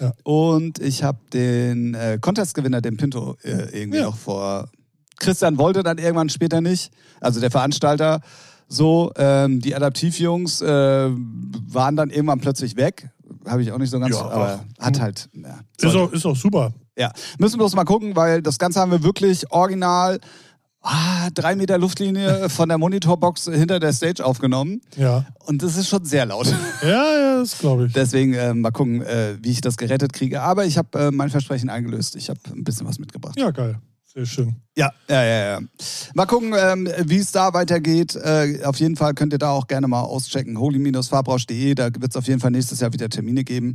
Ja. Und ich habe den äh, Contest-Gewinner, den Pinto, äh, irgendwie Ja. noch vor. Christian wollte dann irgendwann später nicht, also der Veranstalter. So, ähm, die Adaptivjungs äh, waren dann irgendwann plötzlich weg. Habe ich auch nicht so ganz, Ja, aber ach, hat hm. halt. Ja, Ist auch, ist auch super. Ja, müssen bloß mal gucken, weil das Ganze haben wir wirklich original ah, drei Meter Luftlinie von der Monitorbox hinter der Stage aufgenommen. Ja, Und das ist schon sehr laut. ja, ja das glaube ich. Deswegen äh, mal gucken, äh, wie ich das gerettet kriege. Aber ich habe äh, mein Versprechen eingelöst. Ich habe ein bisschen was mitgebracht. Ja, geil. Sehr schön. Ja, ja, ja. ja. Mal gucken, ähm, wie es da weitergeht. Äh, auf jeden Fall könnt ihr da auch gerne mal auschecken. holy-farbrausch.de. Da wird es auf jeden Fall nächstes Jahr wieder Termine geben.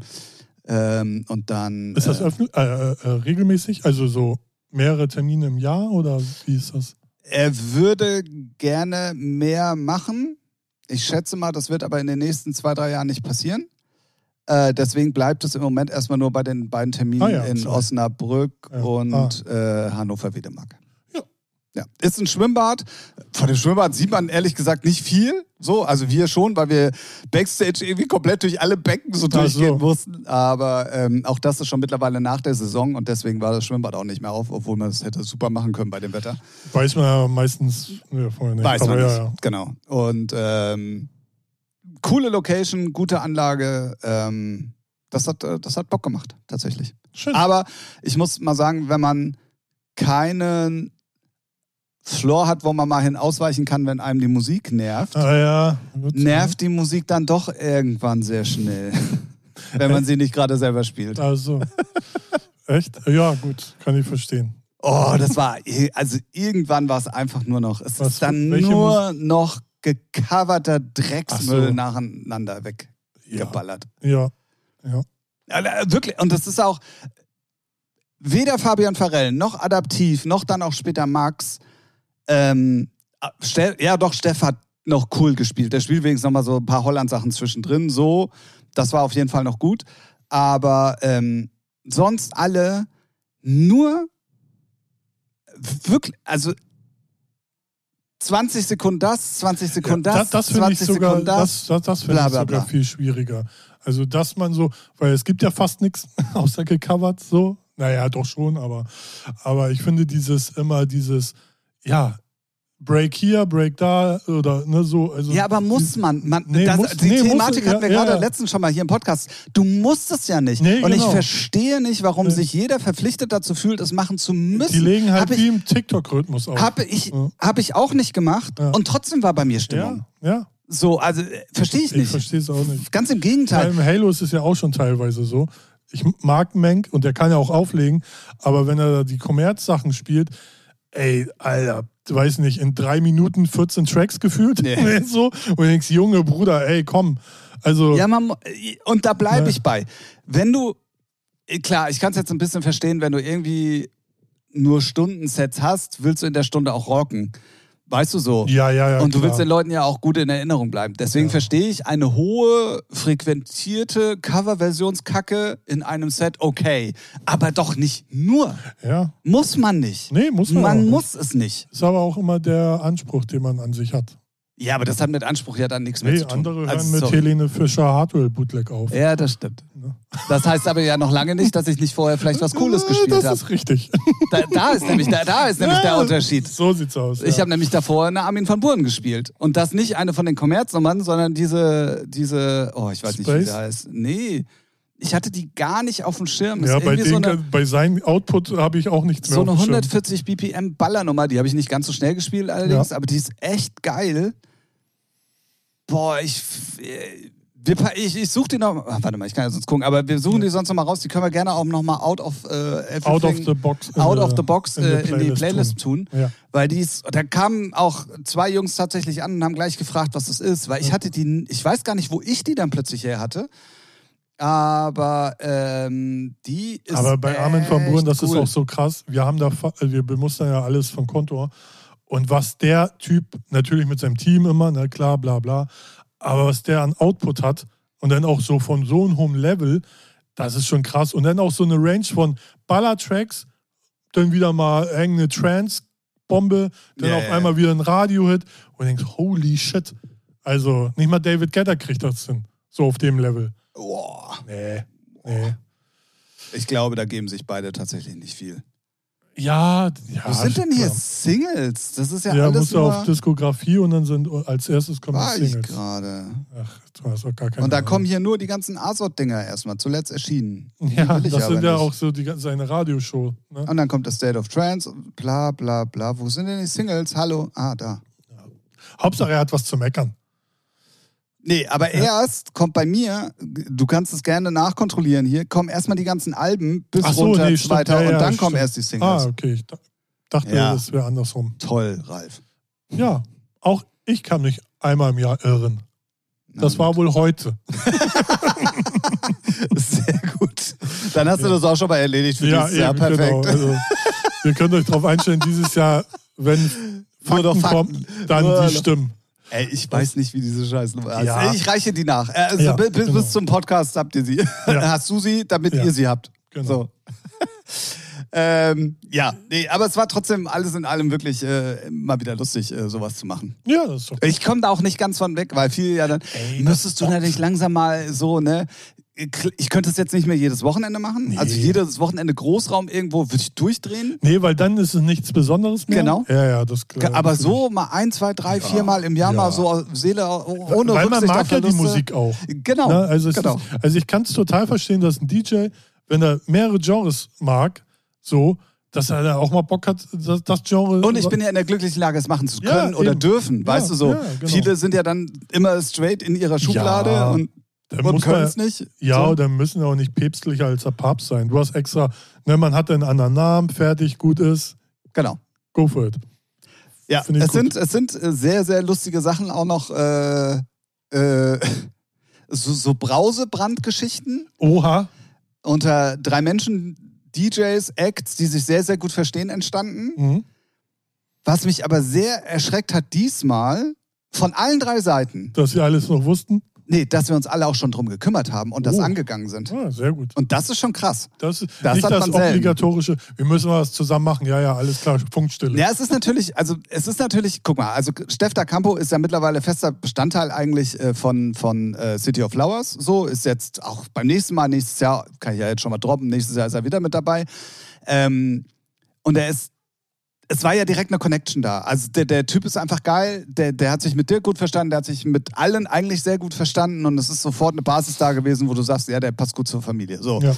Ähm, und dann. Ist das äh, äh, äh, regelmäßig? Also so mehrere Termine im Jahr oder wie ist das? Er würde gerne mehr machen. Ich schätze mal, das wird aber in den nächsten zwei, drei Jahren nicht passieren. Äh, deswegen bleibt es im Moment erstmal nur bei den beiden Terminen Ah ja, in sorry. Osnabrück Ja, und äh, Hannover-Wiedemark. Ja. Ja, ist ein Schwimmbad. Von dem Schwimmbad sieht man ehrlich gesagt nicht viel. So, also wir schon, weil wir Backstage irgendwie komplett durch alle Becken so Ach so. durchgehen mussten. Aber ähm, auch das ist schon mittlerweile nach der Saison und deswegen war das Schwimmbad auch nicht mehr auf, obwohl man es hätte super machen können bei dem Wetter. Weiß man ja meistens ja, vorher nicht. Weiß man ja, nicht. ja. Genau. Und ähm, coole Location, gute Anlage. Ähm, das, hat, äh, das hat Bock gemacht, tatsächlich. Schön. Aber ich muss mal sagen, wenn man keinen Floor hat, wo man mal hin ausweichen kann, wenn einem die Musik nervt, ah ja. Gut. nervt die Musik dann doch irgendwann sehr schnell. wenn man sie nicht gerade selber spielt. Also. Echt? Ja, gut. Kann ich verstehen. Oh, das war, also irgendwann war es einfach nur noch, es Was ist dann nur noch gecoverter Drecksmüll so. nacheinander weggeballert. Ja. Ja. Ja. wirklich, und das ist auch, weder Fabian Farell noch Adaptiv noch dann auch später Max. Ähm, ja, doch, Steff hat noch cool gespielt. Der spielt wenigstens noch mal so ein paar Holland-Sachen zwischendrin. So, das war auf jeden Fall noch gut. Aber ähm, sonst alle nur wirklich, also 20 Sekunden das, 20 Sekunden Ja, das, das finde 20 ich sogar, Sekunden das, das, das finde bla, ich sogar bla. viel schwieriger. Also, dass man so, weil es gibt ja fast nichts außer gecovert, so. Naja, doch schon, aber, aber ich finde dieses immer dieses, ja, Break hier, Break da oder ne, so. Also Ja, aber muss man. man Nee, das, muss- die nee, muss- Thematik hatten wir ja, gerade ja. letztens schon mal hier im Podcast. Du musst es ja nicht. Nee, Und ich genau. verstehe nicht, warum Nee. sich jeder verpflichtet dazu fühlt, es machen zu müssen. Die legen halt Hab wie ich, im TikTok-Rhythmus auf. habe ich, Ja. hab ich auch nicht gemacht. Ja. Und trotzdem war bei mir Stimmung. ja. So, also äh, verstehe ich Ich nicht. verstehe es auch nicht. Ganz im Gegenteil. Beim Halo ist es ja auch schon teilweise so. Ich mag Menk und der kann ja auch auflegen, aber wenn er da die Kommerz-Sachen spielt, ey, Alter, du weißt nicht, in drei Minuten 14 Tracks gefühlt. Nee. so. Und du denkst, Junge Bruder, ey, komm. Also, Ja, man, und da bleibe ich bei. Wenn du, äh, klar, ich kann es jetzt ein bisschen verstehen, wenn du irgendwie nur Stundensets hast, willst du in der Stunde auch rocken. Weißt du so? ja, ja, ja. und du klar. willst den Leuten ja auch gut in Erinnerung bleiben. Deswegen Ja. verstehe ich eine hohe, frequentierte Coverversionskacke in einem Set okay. Aber doch nicht nur. Ja, Muss man nicht. nee, muss man. Man nicht. muss es nicht. Ist aber auch immer der Anspruch, den man an sich hat. Ja, aber das hat mit Anspruch ja dann nichts mehr Nee, zu tun. andere hören Also, mit sorry. Helene Fischer Hardwell Bootleg auf. Ja, das stimmt. Ne? Das heißt aber ja noch lange nicht, dass ich nicht vorher vielleicht was Cooles gespielt Das habe. ist richtig. Da, da ist nämlich, da, da ist nämlich der Ja, Unterschied. So sieht's aus. Ich ja. habe nämlich davor eine Armin van Buuren gespielt. Und das nicht eine von den Kommerznummern, sondern diese, diese, oh, ich weiß nicht, wie Space? sie heißt. Nee. Ich hatte die gar nicht auf dem Schirm. Ja, bei, irgendwie so den, eine, bei seinem Output habe ich auch nichts so mehr eine auf dem Schirm. 140 BPM Ballernummer, die habe ich nicht ganz so schnell gespielt allerdings, aber die ist echt geil. Boah, ich. äh, ich, ich suche die noch. Ach, warte mal, ich kann ja sonst gucken, aber wir suchen die sonst noch mal raus. Die können wir gerne auch noch mal out of äh, Out of the box. in out of the box in äh, in die Playlist tun. Ja. Weil die ist, da kamen auch zwei Jungs tatsächlich an und haben gleich gefragt, was das ist. Weil ich Ja. hatte die, ich weiß gar nicht, wo ich die dann plötzlich her hatte. Aber ähm, die ist. Aber bei Armin van Buuren, das echt ist cool. auch so krass. Wir haben da, wir bemustern ja alles von Kontor. Und was der Typ, natürlich mit seinem Team immer, na klar, bla bla, aber was der an Output hat und dann auch so von so einem hohen Level, das ist schon krass. Und dann auch so eine Range von Ballertracks, dann wieder mal irgendeine Trance-Bombe, dann Ja, auf einmal wieder ein Radio-Hit und denkst, holy shit. Also nicht mal David Guetta kriegt das hin, so auf dem Level. Boah. Nee, nee. Ich glaube, da geben sich beide tatsächlich nicht viel. Ja, ja. Wo sind denn hier klar. Singles? Das ist ja, Ja, alles musst du nur... auf Diskografie und dann sind als erstes kommen war die ich Singles. gerade. Ach, du hast doch gar keine Und da Ahnung. kommen hier nur die ganzen Azot-Dinger erstmal, zuletzt erschienen. Die Ja, das sind ja nicht. auch so die, seine Radioshow. Ne? Und dann kommt das State of Trance und bla bla bla. Wo sind denn die Singles? Hallo? Ah, da. Hauptsache, er hat was zu meckern. Nee, aber erst kommt bei mir, du kannst es gerne nachkontrollieren hier, kommen erstmal die ganzen Alben bis Ach so, runter nee, stimmt. weiter Ja, und ja, dann kommen stimmt. erst die Singles. Ah, okay. Ich da- dachte, Ja. das wäre andersrum. Toll, Ralf. Ja, auch ich kann mich einmal im Jahr irren. Das war wohl heute. Sehr gut. Dann hast du das auch schon mal erledigt für Ja, dieses Jahr. eben, Perfekt. genau. Also, ihr könnt euch darauf einstellen, dieses Jahr, wenn Fakten Fakten. kommen, dann Nur die Stimmen. Ey, ich weiß nicht, wie diese Scheißnummer heißt. Ja. Ich reiche die nach. Äh, Also Ja, bis, bis genau. zum Podcast habt ihr sie. Ja. Hast du sie, damit ihr sie habt. Genau. So. ähm, ja, nee, aber es war trotzdem alles in allem wirklich äh, mal wieder lustig, äh, sowas zu machen. Ja, das ist doch Ich komme da auch nicht ganz von weg, weil viele ja dann, Ey, müsstest du natürlich langsam mal so, ne? Ich könnte es jetzt nicht mehr jedes Wochenende machen. Nee. Also jedes Wochenende Großraum irgendwo würde ich durchdrehen. Nee, weil dann ist es nichts Besonderes mehr. Genau. Ja, ja, das klar. Aber so mal ein, zwei, drei, Ja, vier Mal im Jahr ja. mal so Seele ohne Weil man Rücksicht mag auf ja die. Musik auch. Genau. Ne? Also, genau. ist, also ich kann es total verstehen, dass ein DJ, wenn er mehrere Genres mag, so, dass er da auch mal Bock hat, das, das Genre. Und ich bin ja in der glücklichen Lage, es machen zu Ja, können oder eben. dürfen. Ja, weißt du so? ja, genau. Viele sind ja dann immer straight in ihrer Schublade Ja, und, da und muss können man, es nicht. Ja, so. oder müssen auch nicht päpstlicher als der Papst sein. Du hast extra, ne, man hat einen anderen Namen, fertig, gut ist, Genau. go for it. Ja, es gut. sind, es sind äh, sehr, sehr lustige Sachen auch noch. Äh, äh, so, so Brausebrandgeschichten Oha, unter drei Menschen, DJs, Acts, die sich sehr, sehr gut verstehen, entstanden. Mhm. Was mich aber sehr erschreckt hat diesmal, von allen drei Seiten, Dass sie alles noch wussten. Nee, dass wir uns alle auch schon drum gekümmert haben und das Oh. angegangen sind. Ah, sehr gut. Und das ist schon krass. Das ist Das nicht das man selten. obligatorische, wir müssen was zusammen machen. Ja, ja, alles klar, Funkstille. Ja, es ist natürlich, also es ist natürlich, guck mal, also Steff da Campo ist ja mittlerweile fester Bestandteil eigentlich äh, von, von äh, City of Flowers. So ist jetzt auch beim nächsten Mal, nächstes Jahr, kann ich ja jetzt schon mal droppen, nächstes Jahr ist er wieder mit dabei. Ähm, und er ist, es war ja direkt eine Connection da. Also der, der Typ ist einfach geil, der, der hat sich mit dir gut verstanden, der hat sich mit allen eigentlich sehr gut verstanden und es ist sofort eine Basis da gewesen, wo du sagst, ja, der passt gut zur Familie. So. Ja.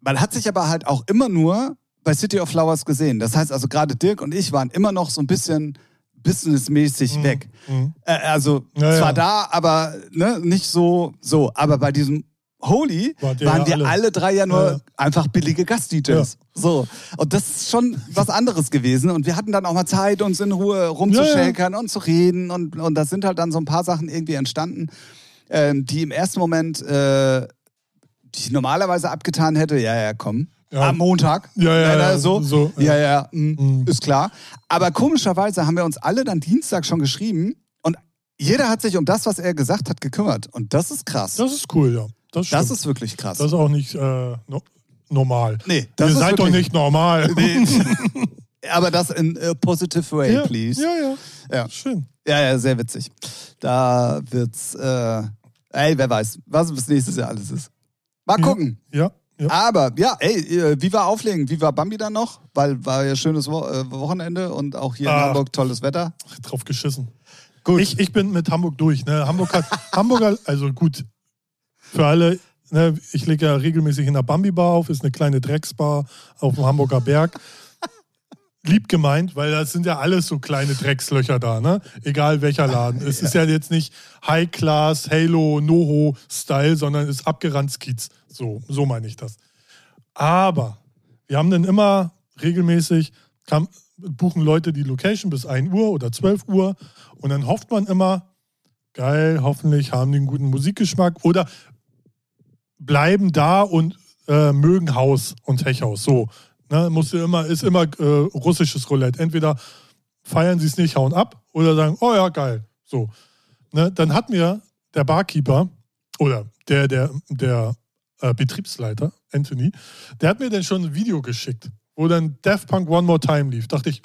Man hat sich aber halt auch immer nur bei City of Flowers gesehen. Das heißt also, gerade Dirk und ich waren immer noch so ein bisschen businessmäßig Mhm. weg. Mhm. Äh, also Ja, zwar ja. da, aber ne, nicht so, so. Aber bei diesem Holy Wart waren ja wir alle. alle. drei ja nur Ja. einfach billige Gast-DJs. So. Und das ist schon was anderes gewesen. Und wir hatten dann auch mal Zeit, uns in Ruhe rumzuschäkern und zu reden. Und, und da sind halt dann so ein paar Sachen irgendwie entstanden, ähm, die im ersten Moment, äh, die ich normalerweise abgetan hätte. Ja, ja, komm. Ja. Am Montag. Ja, ja, ja, so. so, ja, ja. ja, mm, Mhm. ist klar. Aber komischerweise haben wir uns alle dann Dienstag schon geschrieben und jeder hat sich um das, was er gesagt hat, gekümmert. Und das ist krass. Das ist cool, ja. Das, Das ist wirklich krass. das ist auch nicht äh, no normal. nee, das Ihr ist seid doch nicht normal. Nee. Aber das in a positive way, ja, please. ja, ja, Ja. Schön. ja, ja, sehr witzig. Da wird's, äh, ey, wer weiß, was bis nächstes Jahr alles ist. Mal gucken. Ja, ja. Aber ja, ey, äh, wie war Auflegen? Wie war Bambi dann noch? Weil war ja schönes Wo äh, Wochenende und auch hier in Ah. Hamburg tolles Wetter. drauf geschissen. Gut. Ich, ich bin mit Hamburg durch. Ne? Hamburg hat, Hamburger, also gut, für alle, ne, ich lege ja regelmäßig in der Bambi-Bar auf, ist eine kleine Drecksbar auf dem Hamburger Berg. Lieb gemeint, weil das sind ja alles so kleine Dreckslöcher da, ne? Egal welcher Laden. Es ist ja jetzt nicht High-Class, Halo, Noho-Style, sondern ist abgerannt Kiez. So, so meine ich das. Aber wir haben dann immer regelmäßig, kam, buchen Leute die Location bis 1 Uhr oder 12 Uhr und dann hofft man immer, geil, hoffentlich haben die einen guten Musikgeschmack oder bleiben da und äh, mögen Haus und Techhaus. So, ne, musst du immer, ist immer äh, russisches Roulette. Entweder feiern sie es nicht, hauen ab oder sagen, oh ja, geil. So. Ne, dann hat mir der Barkeeper oder der, der, der äh, Betriebsleiter, Anthony, der hat mir dann schon ein Video geschickt, wo dann Daft Punk One More Time lief. Dachte ich,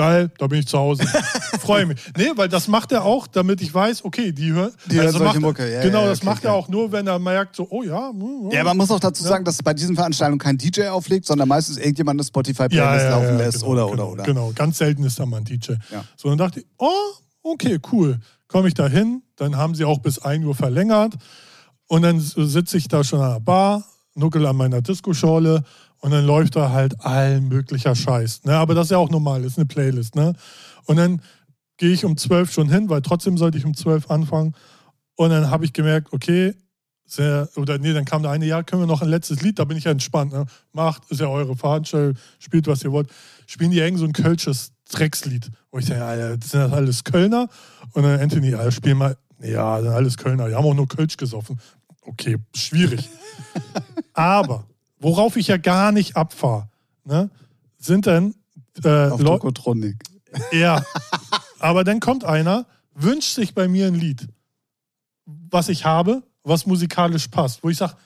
geil, da bin ich zu Hause. Freue mich. Nee, weil das macht er auch, damit ich weiß, okay, die hören. Die hören solche Mucke, ja, genau, ja, das okay, macht er auch nur, wenn er merkt, so, oh ja. mm, Ja, man muss auch dazu sagen, dass bei diesen Veranstaltungen kein DJ auflegt, sondern meistens irgendjemand eine Spotify-Playlist laufen lässt genau, oder, genau, oder, oder. Genau, ganz selten ist da mal ein DJ. So, dann dachte ich, oh, okay, cool. Komme ich da hin, dann haben sie auch bis 1 Uhr verlängert und dann sitze ich da schon an der Bar, nuckel an meiner Disco-Schorle und dann läuft da halt all möglicher Scheiß. Ne? Aber das ist ja auch normal, ist eine Playlist. Ne? Und dann gehe ich um 12 schon hin, weil trotzdem sollte ich um 12 anfangen. Und dann habe ich gemerkt, okay, sehr, oder nee, dann kam der eine, ja, können wir noch ein letztes Lied, da bin ich ja entspannt. Ne? Macht, ist ja eure Veranstaltung, spielt, was ihr wollt. Spielen die irgend so ein kölsches Dreckslied. Wo ich denke, Alter, das sind das alles Kölner? Und dann Anthony, Alter, spiel mal, ja, das sind alles Kölner, die haben auch nur Kölsch gesoffen. Okay, schwierig. Aber, worauf ich ja gar nicht abfahre, ne, sind dann äh, Auf Tokotronic. ja. Aber dann kommt einer, wünscht sich bei mir ein Lied, was ich habe, was musikalisch passt, wo ich sage,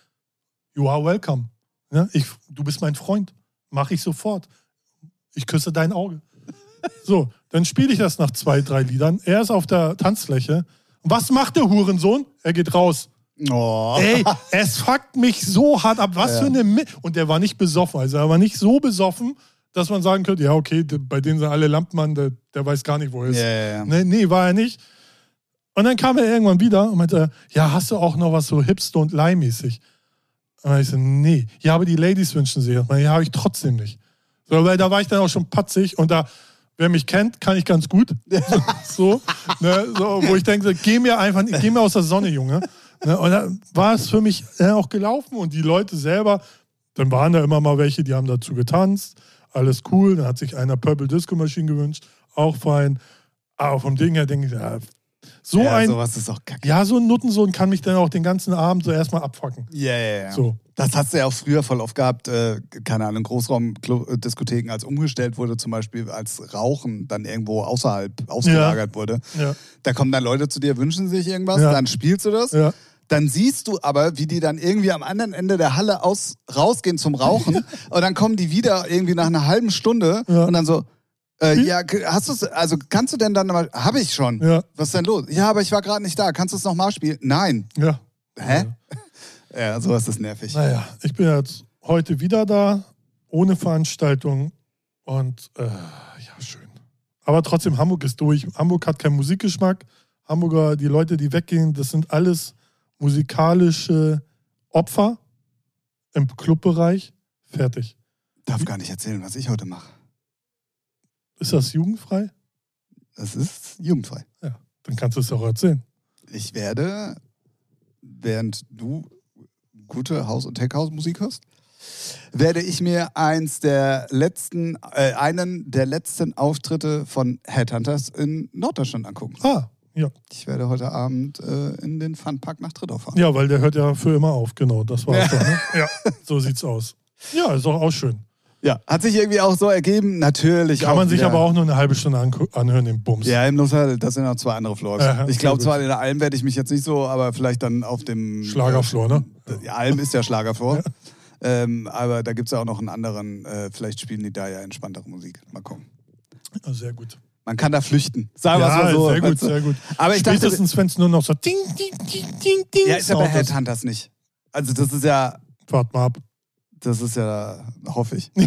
you are welcome. Ja, ich, du bist mein Freund. Mache ich sofort. Ich küsse dein Auge. So, dann spiele ich das nach zwei, drei Liedern. Er ist auf der Tanzfläche. Und was macht der Hurensohn? Er geht raus. Oh. Ey, es fuckt mich so hart ab. Was Ja. für eine. Mi und der war nicht besoffen. Also er war nicht so besoffen, dass man sagen könnte: Ja, okay, bei denen sind alle Lampenmann, der, der weiß gar nicht, wo er ist. Ja. Nee, nee, war er nicht. Und dann kam er irgendwann wieder und meinte: Ja, hast du auch noch was so Hipster und Leih-mäßig? Und ich so: Nee. Ja, aber die Ladies wünschen sich das. Ja, habe ich trotzdem nicht. So, weil da war ich dann auch schon patzig und da. Wer mich kennt, kann ich ganz gut. So, ne, so wo ich denke, geh mir einfach, geh mir aus der Sonne, Junge. Ne, und dann war es für mich äh, auch gelaufen und die Leute selber, dann waren da immer mal welche, die haben dazu getanzt, alles cool. Dann hat sich einer Purple Disco Machine gewünscht, auch fein. Aber vom Ding her denke ich, ja, So ja, ein, sowas ist auch kacke. ja, so ein Nuttensohn kann mich dann auch den ganzen Abend so erstmal abfacken. Ja, ja, ja. So. Das hast du ja auch früher voll oft gehabt, äh, keine Ahnung, Großraumdiskotheken, als umgestellt wurde, zum Beispiel als Rauchen dann irgendwo außerhalb ausgelagert wurde. Ja, Da kommen dann Leute zu dir, wünschen sich irgendwas, Ja. dann spielst du das. Ja. Dann siehst du aber, wie die dann irgendwie am anderen Ende der Halle aus, rausgehen zum Rauchen und dann kommen die wieder irgendwie nach einer halben Stunde Ja. und dann so, äh, ja, hast du also kannst du denn dann mal, habe ich schon. Ja, Was ist denn los? Ja, aber ich war gerade nicht da. Kannst du es nochmal spielen? Nein. ja. Hä? Ja, sowas ist nervig. Naja, ich bin jetzt heute wieder da, ohne Veranstaltung und äh, ja, schön. Aber trotzdem, Hamburg ist durch. Hamburg hat keinen Musikgeschmack. Hamburger, die Leute, die weggehen, das sind alles musikalische Opfer im Clubbereich. Fertig. Darf gar nicht erzählen, was ich heute mache. Ist das jugendfrei? Das ist jugendfrei. Dann kannst du es auch erzählen. Ich werde, während du gute Haus- und Tech-House-Musik hörst, werde ich mir eins der letzten, äh, einen der letzten Auftritte von Headhunters in Norddeutschland angucken. Ah, ja. Ich werde heute Abend äh, in den Funpark nach Trittau fahren. Ja, weil der hört ja für immer auf, genau. Das war es doch, ne? Ja, so sieht's aus. Ja, ist doch auch schön. Ja, hat sich irgendwie auch so ergeben. Natürlich. Kann auch man sich wieder. aber auch nur eine halbe Stunde anhören, den Bums. Ja, im Losal, das sind noch zwei andere Floors. Aha, ich glaube zwar, in der Alm werde ich mich jetzt nicht so, aber vielleicht dann auf dem Schlagerfloor, ne? Die Alm ist ja Schlagerfloor. Ähm, aber da gibt es ja auch noch einen anderen, äh, vielleicht spielen die da ja entspanntere Musik. Mal gucken. Ah, sehr gut. Man kann da flüchten. Sagen wir Ja, mal so. sehr gut, sehr gut. Aber ich dachte, Spätestens, wenn es nur noch so ding, ding, ding, ding, ding ja, ist ja bei. Headhunters nicht. Also das ist ja, Wart mal ab. das ist ja, hoffe ich.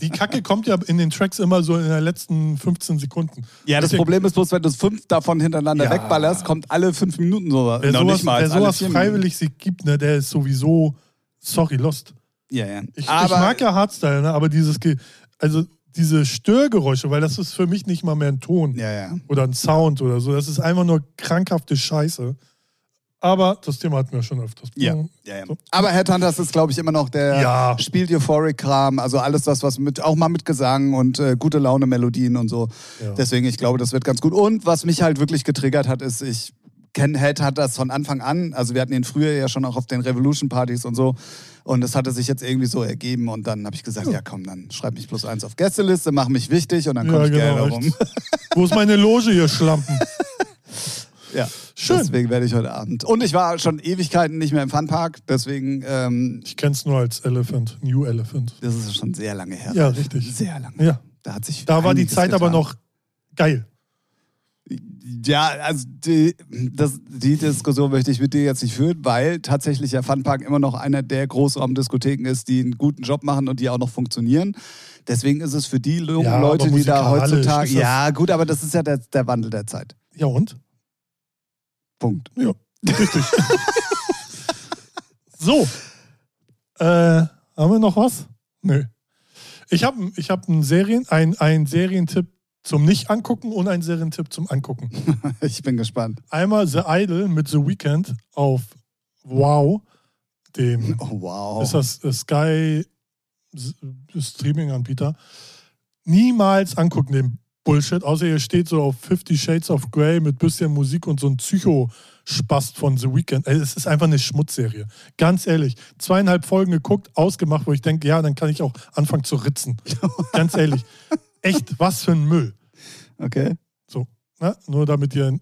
Die Kacke kommt ja in den Tracks immer so in den letzten 15 Sekunden. Ja, das Deswegen- Problem ist bloß, wenn du fünf davon hintereinander Ja. wegballerst, kommt alle fünf Minuten so. Wer noch sowas, nicht mal. wer sowas freiwillig sich gibt, ne, der ist sowieso, sorry, lost. Ja, ja. Ich, ich mag ja Hardstyle, ne, aber dieses, Ge also diese Störgeräusche, weil das ist für mich nicht mal mehr ein Ton Ja, ja. oder ein Sound oder so. Das ist einfach nur krankhafte Scheiße. Aber das Thema hatten wir schon öfters. Ja, ja, ja. Aber Headhunters ist, glaube ich, immer noch der Ja. spielt Euphoric-Kram, also alles das, was mit, auch mal mit Gesang und äh, gute Laune-Melodien und so. Ja. Deswegen, ich glaube, das wird ganz gut. Und was mich halt wirklich getriggert hat, ist, ich kenne Headhunters von Anfang an. Also wir hatten ihn früher ja schon auch auf den Revolution-Partys und so. Und das hatte sich jetzt irgendwie so ergeben. Und dann habe ich gesagt, ja. komm, dann schreib mich plus eins auf Gästeliste, mach mich wichtig und dann komme Ja, ich gerne genau. rum. echt. Wo ist meine Loge, ihr Schlampen? Ja. Schön. Deswegen werde ich heute Abend. Und ich war schon Ewigkeiten nicht mehr im Funpark, deswegen, ähm, Ich kenn's nur als Elephant, New Elephant. das ist schon sehr lange her. Ja, richtig. Sehr lange. Ja, Da hat sich da war die Zeit aber getan. noch geil. Ja, also die, das, die Diskussion möchte ich mit dir jetzt nicht führen, weil tatsächlich der Funpark immer noch einer der Großraumdiskotheken ist, die einen guten Job machen und die auch noch funktionieren. Deswegen ist es für die jungen Ja, Leute, die da heutzutage. Ja, gut, aber das ist ja der, der Wandel der Zeit. Ja und? Punkt. Ja, richtig. so. Äh, haben wir noch was? Nö. Ich habe ich hab einen Serien, ein, ein Serientipp zum Nicht-Angucken und einen Serientipp zum Angucken. Ich bin gespannt. Einmal The Idol mit The Weeknd auf Wow, dem Oh, wow. ist das äh, Sky Streaming-Anbieter. Niemals angucken den Bullshit, außer ihr steht so auf Fifty Shades of Grey mit bisschen Musik und so ein Psycho-Spast von The Weeknd. Es ist einfach eine Schmutzserie. Ganz ehrlich. Zweieinhalb Folgen geguckt, ausgemacht, wo ich denke, ja, dann kann ich auch anfangen zu ritzen. Ganz ehrlich. Echt, was für ein Müll. Okay. So, ne? Nur damit ihr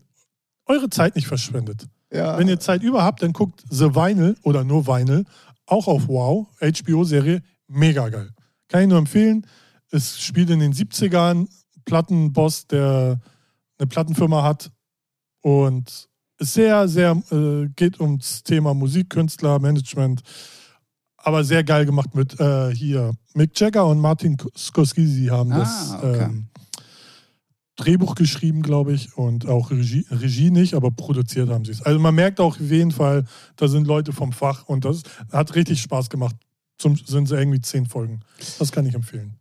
eure Zeit nicht verschwendet. Ja. Wenn ihr Zeit über habt, dann guckt The Vinyl oder nur Vinyl, auch auf Wow, HBO-Serie, mega geil. Kann ich nur empfehlen. Es spielt in den 70ern, Plattenboss, der eine Plattenfirma hat und sehr, sehr, äh, geht ums Thema Musik, Künstler, Management, aber sehr geil gemacht mit äh, hier Mick Jagger und Martin Scorsese haben Ah, das okay. ähm, Drehbuch geschrieben, glaube ich, und auch Regie, Regie nicht, aber produziert haben sie es. Also man merkt auch auf jeden Fall, da sind Leute vom Fach und das hat richtig Spaß gemacht. Zum, sind sie irgendwie zehn Folgen. Das kann ich empfehlen.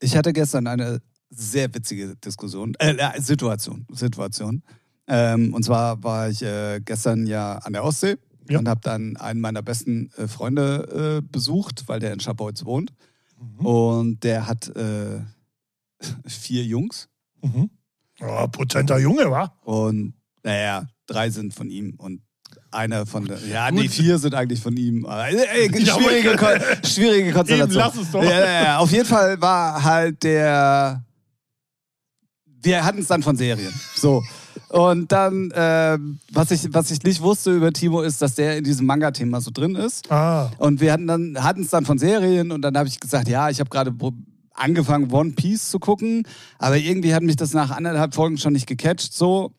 Ich hatte gestern eine sehr witzige Diskussion, äh, äh, Situation, Situation. Ähm, und zwar war ich äh, gestern ja an der Ostsee Ja. und habe dann einen meiner besten äh, Freunde äh, besucht, weil der in Schabolz wohnt. Mhm. Und der hat äh, vier Jungs. Mhm. Oh, potenter Junge, wa? Und naja, drei sind von ihm und einer von der. Ja, nee, vier sind eigentlich von ihm. Aber, ey, Ja, aber- schwierige, Kon schwierige Konstellation. Eben, lass es doch. Ja, ja, ja. Auf jeden Fall war halt der. Wir hatten es dann von Serien. So. Und dann, ähm, was, ich, was ich nicht wusste über Timo, ist, dass der in diesem Manga-Thema so drin ist. Ah, Und wir hatten dann hatten es dann von Serien und dann habe ich gesagt, ja, ich habe gerade angefangen One Piece zu gucken, aber irgendwie hat mich das nach anderthalb Folgen schon nicht gecatcht so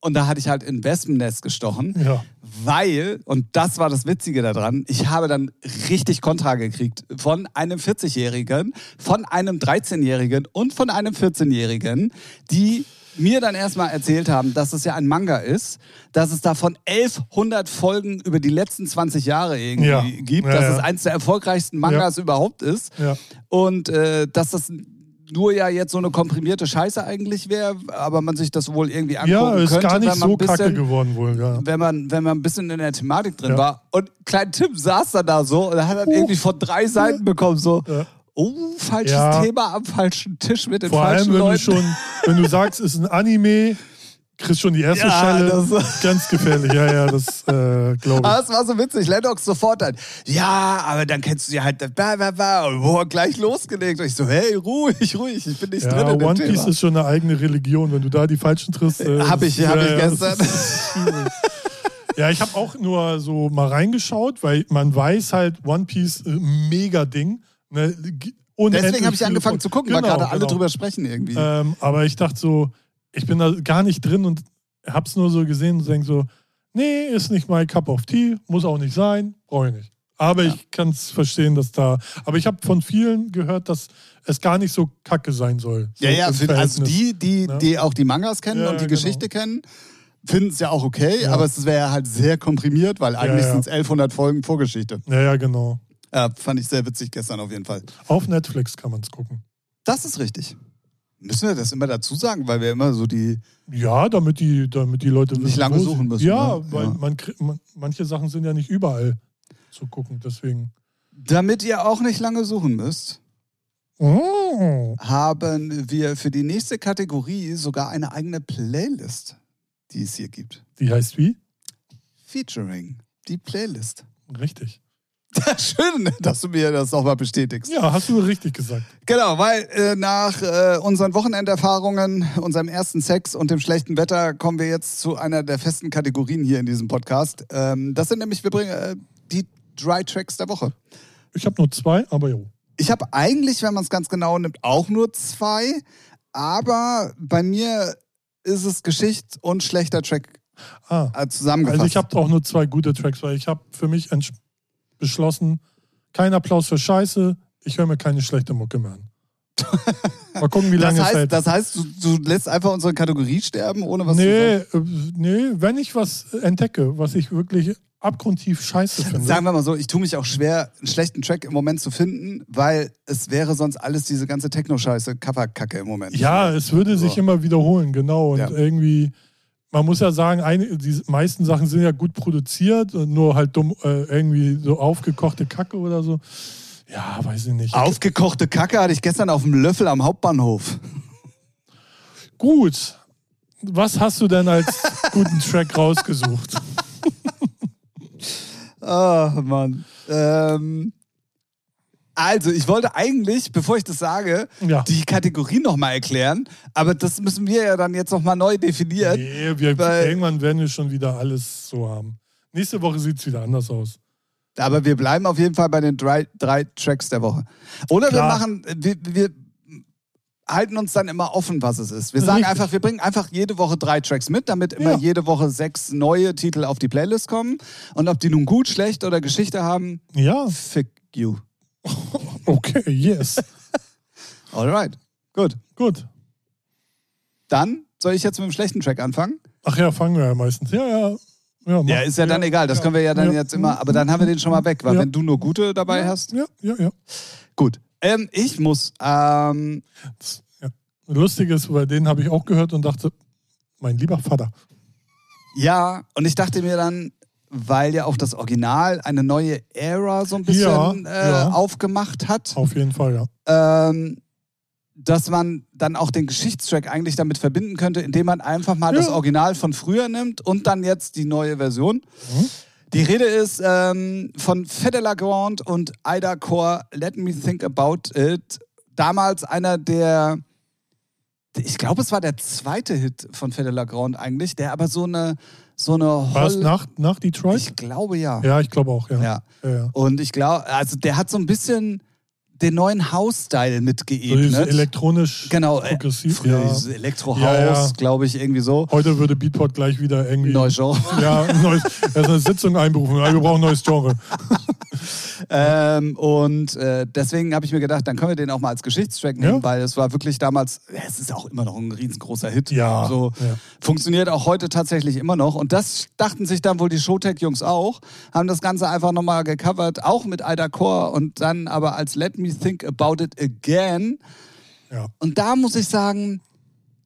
und da hatte ich halt in Wespennest gestochen, ja. weil und das war das Witzige daran, ich habe dann richtig Kontra gekriegt von einem 40-jährigen, von einem 13-jährigen und von einem 14-jährigen, die mir dann erstmal erzählt haben, dass es ja ein Manga ist, dass es davon 1100 Folgen über die letzten 20 Jahre irgendwie Ja. gibt, dass ja. es eins der erfolgreichsten Mangas überhaupt ist und äh, dass das nur ja jetzt so eine komprimierte Scheiße eigentlich wäre, aber man sich das wohl irgendwie angucken Ja, ist könnte, gar nicht so bisschen, kacke geworden wohl, ja. wenn man, wenn man ein bisschen in der Thematik drin Ja. war. Und Klein Tim saß dann da so und hat dann Uh. irgendwie von drei Seiten bekommen, so, Ja. Oh, falsches Ja. Thema am falschen Tisch mit den Vor allem, falschen wenn du Leuten. schon, wenn du sagst, es ist ein Anime, kriegst schon die erste Ja, Schelle. das- Ganz gefährlich, ja, ja, das äh, glaube Aber ich. es war so witzig. Lennox sofort dann, ja, aber dann kennst du ja halt, bla, bla, bla, und boah, gleich losgelegt. Und ich so, hey, ruhig, ruhig, ich bin nicht Ja, drin in One Piece Thema. ist schon eine eigene Religion. Wenn du da die falschen triffst. Äh, Hab ich- das- hab ich gestern. ja, ich habe auch nur so mal reingeschaut, weil man weiß halt, One Piece, äh, mega Ding. Ne, Deswegen habe ich angefangen zu gucken, weil Genau, gerade alle genau. drüber sprechen irgendwie. Ähm, aber ich dachte so, ich bin da gar nicht drin und hab's nur so gesehen und denke so, nee, ist nicht mein Cup of Tea, muss auch nicht sein, brauche ich nicht. Aber Ja. ich kann es verstehen, dass da. Aber ich habe von vielen gehört, dass es gar nicht so kacke sein soll. So Ja, ja, also die, die, Ne? die auch die Mangas kennen Ja, und die genau. Geschichte kennen, finden es ja auch okay, Ja. aber es wäre halt sehr komprimiert, weil eigentlich ja. sind es 1100 Folgen Vorgeschichte. Ja, ja, genau. Ja, fand ich sehr witzig gestern auf jeden Fall. Auf Netflix kann man es gucken. Das ist richtig. Müssen wir das immer dazu sagen, weil wir immer so die. Ja, damit die, damit die Leute Nicht lange suchen müssen, Ja, ne? weil Ja. Man, man, manche Sachen sind ja nicht überall zu gucken. Deswegen. Damit ihr auch nicht lange suchen müsst, Oh. haben wir für die nächste Kategorie sogar eine eigene Playlist, die es hier gibt. Die heißt wie? Featuring. Die Playlist. Richtig. Schön, dass du mir das nochmal bestätigst. Ja, hast du richtig gesagt. Genau, weil äh, nach äh, unseren Wochenenderfahrungen, unserem ersten Sex und dem schlechten Wetter kommen wir jetzt zu einer der festen Kategorien hier in diesem Podcast. Ähm, das sind nämlich, wir bringen äh, die Dry Tracks der Woche. Ich habe nur zwei, aber jo. Ich habe eigentlich, wenn man es ganz genau nimmt, auch nur zwei, aber bei mir ist es Geschicht und schlechter Track Ah, äh, zusammengefasst. also ich habe auch nur zwei gute Tracks, weil ich habe für mich entsch- beschlossen, kein Applaus für Scheiße, ich höre mir keine schlechte Mucke mehr an. Mal gucken, wie das lange es heißt, hält. das heißt du, du lässt einfach unsere Kategorie sterben, ohne was zu nee, sagen? äh, nee, wenn ich was entdecke, was ich wirklich abgrundtief scheiße finde. Sagen wir mal so, ich tue mich auch schwer, einen schlechten Track im Moment zu finden, weil es wäre sonst alles diese ganze Techno-Scheiße, Coverkacke im Moment. Ja, es würde sich So. immer wiederholen, genau. Und Ja. irgendwie, man muss ja sagen, eine, die meisten Sachen sind ja gut produziert, und nur halt dumm, äh, irgendwie so aufgekochte Kacke oder so. Ja, weiß ich nicht. Aufgekochte Kacke hatte ich gestern auf dem Löffel am Hauptbahnhof. Gut. Was hast du denn als guten Track rausgesucht? Ah, Mann. Ähm, also, ich wollte eigentlich, bevor ich das sage, Ja. die Kategorie nochmal erklären, aber das müssen wir ja dann jetzt nochmal neu definieren. Nee, wir, irgendwann werden wir schon wieder alles so haben. Nächste Woche sieht es wieder anders aus. Aber wir bleiben auf jeden Fall bei den drei, drei Tracks der Woche. Oder wir Klar. machen, wir, wir halten uns dann immer offen, was es ist. Wir sagen Richtig. einfach, wir bringen einfach jede Woche drei Tracks mit, damit immer Ja. jede Woche sechs neue Titel auf die Playlist kommen. Und ob die nun gut, schlecht oder Geschichte haben, Ja, fick you. okay, yes. Alright, gut. Gut. Dann soll ich jetzt mit dem schlechten Track anfangen? Ach ja, fangen wir ja meistens. Ja, ja. Ja, mach- Ja, ist ja dann egal. Das können wir ja dann Ja. jetzt immer, aber dann haben wir den schon mal weg, weil Ja. wenn du nur gute dabei hast. Ja, ja, ja. Gut. Ähm, ich muss, ähm, Das, ja. Lustig ist, weil den habe ich auch gehört und dachte, mein lieber Vater. Ja, und ich dachte mir dann, weil ja auch das Original eine neue Ära so ein bisschen Ja, äh, ja. aufgemacht hat, Auf jeden Fall, ja. ähm, dass man dann auch den Geschichtstrack eigentlich damit verbinden könnte, indem man einfach mal Ja. das Original von früher nimmt und dann jetzt die neue Version. Die Rede ist ähm, von Fede Lagrande und Ida Core, Let Me Think About It. Damals einer der, ich glaube, es war der zweite Hit von Fede Lagrande eigentlich, der aber so eine, so eine War es Holl- nach, nach Detroit? Ich glaube ja. ja, ich glaube auch, ja. ja. ja, ja. Und ich glaube, also der hat so ein bisschen den neuen House-Style So mitgeebnet. diese elektronisch Genau, äh, progressiv. Früher ja. Elektrohaus, Ja, ja. glaube ich, irgendwie so. Heute würde Beatport gleich wieder irgendwie. Neues Genre. Ja, neues, ist eine Sitzung einberufen. Wir brauchen ein neues Genre. Ähm, und äh, deswegen habe ich mir gedacht, dann können wir den auch mal als Geschichtstrack nehmen, Ja. weil es war wirklich damals, es ist auch immer noch ein riesengroßer Hit. Ja, So, ja. Funktioniert auch heute tatsächlich immer noch. Und das dachten sich dann wohl die Showtech-Jungs auch, haben das Ganze einfach nochmal gecovert, auch mit Ida Core und dann aber als Let Me Think About It Again. Ja. Und da muss ich sagen,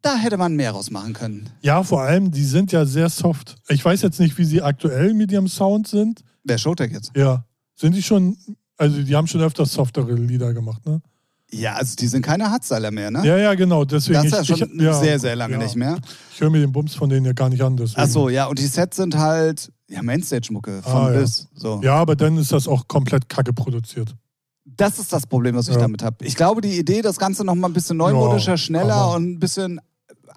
da hätte man mehr rausmachen können. ja, vor allem, die sind ja sehr soft. Ich weiß jetzt nicht, wie sie aktuell mit ihrem Sound sind. Wer Showtech jetzt? Ja. Sind die schon, also die haben schon öfters softere Lieder gemacht, ne? Ja, also die sind keine Hardstyler mehr, ne? Ja, ja, genau. Deswegen Das ist ja schon ich, ja, sehr, sehr lange ja. nicht mehr. Ich höre mir den Bums von denen ja gar nicht an. Deswegen. Ach so, ja, und die Sets sind halt ja, Mainstage-Mucke von Ah, ja. bis. So. Ja, aber dann ist das auch komplett kacke produziert. Das ist das Problem, was ich Ja. damit habe. Ich glaube, die Idee, das Ganze noch mal ein bisschen neumodischer, Ja, schneller aber- und ein bisschen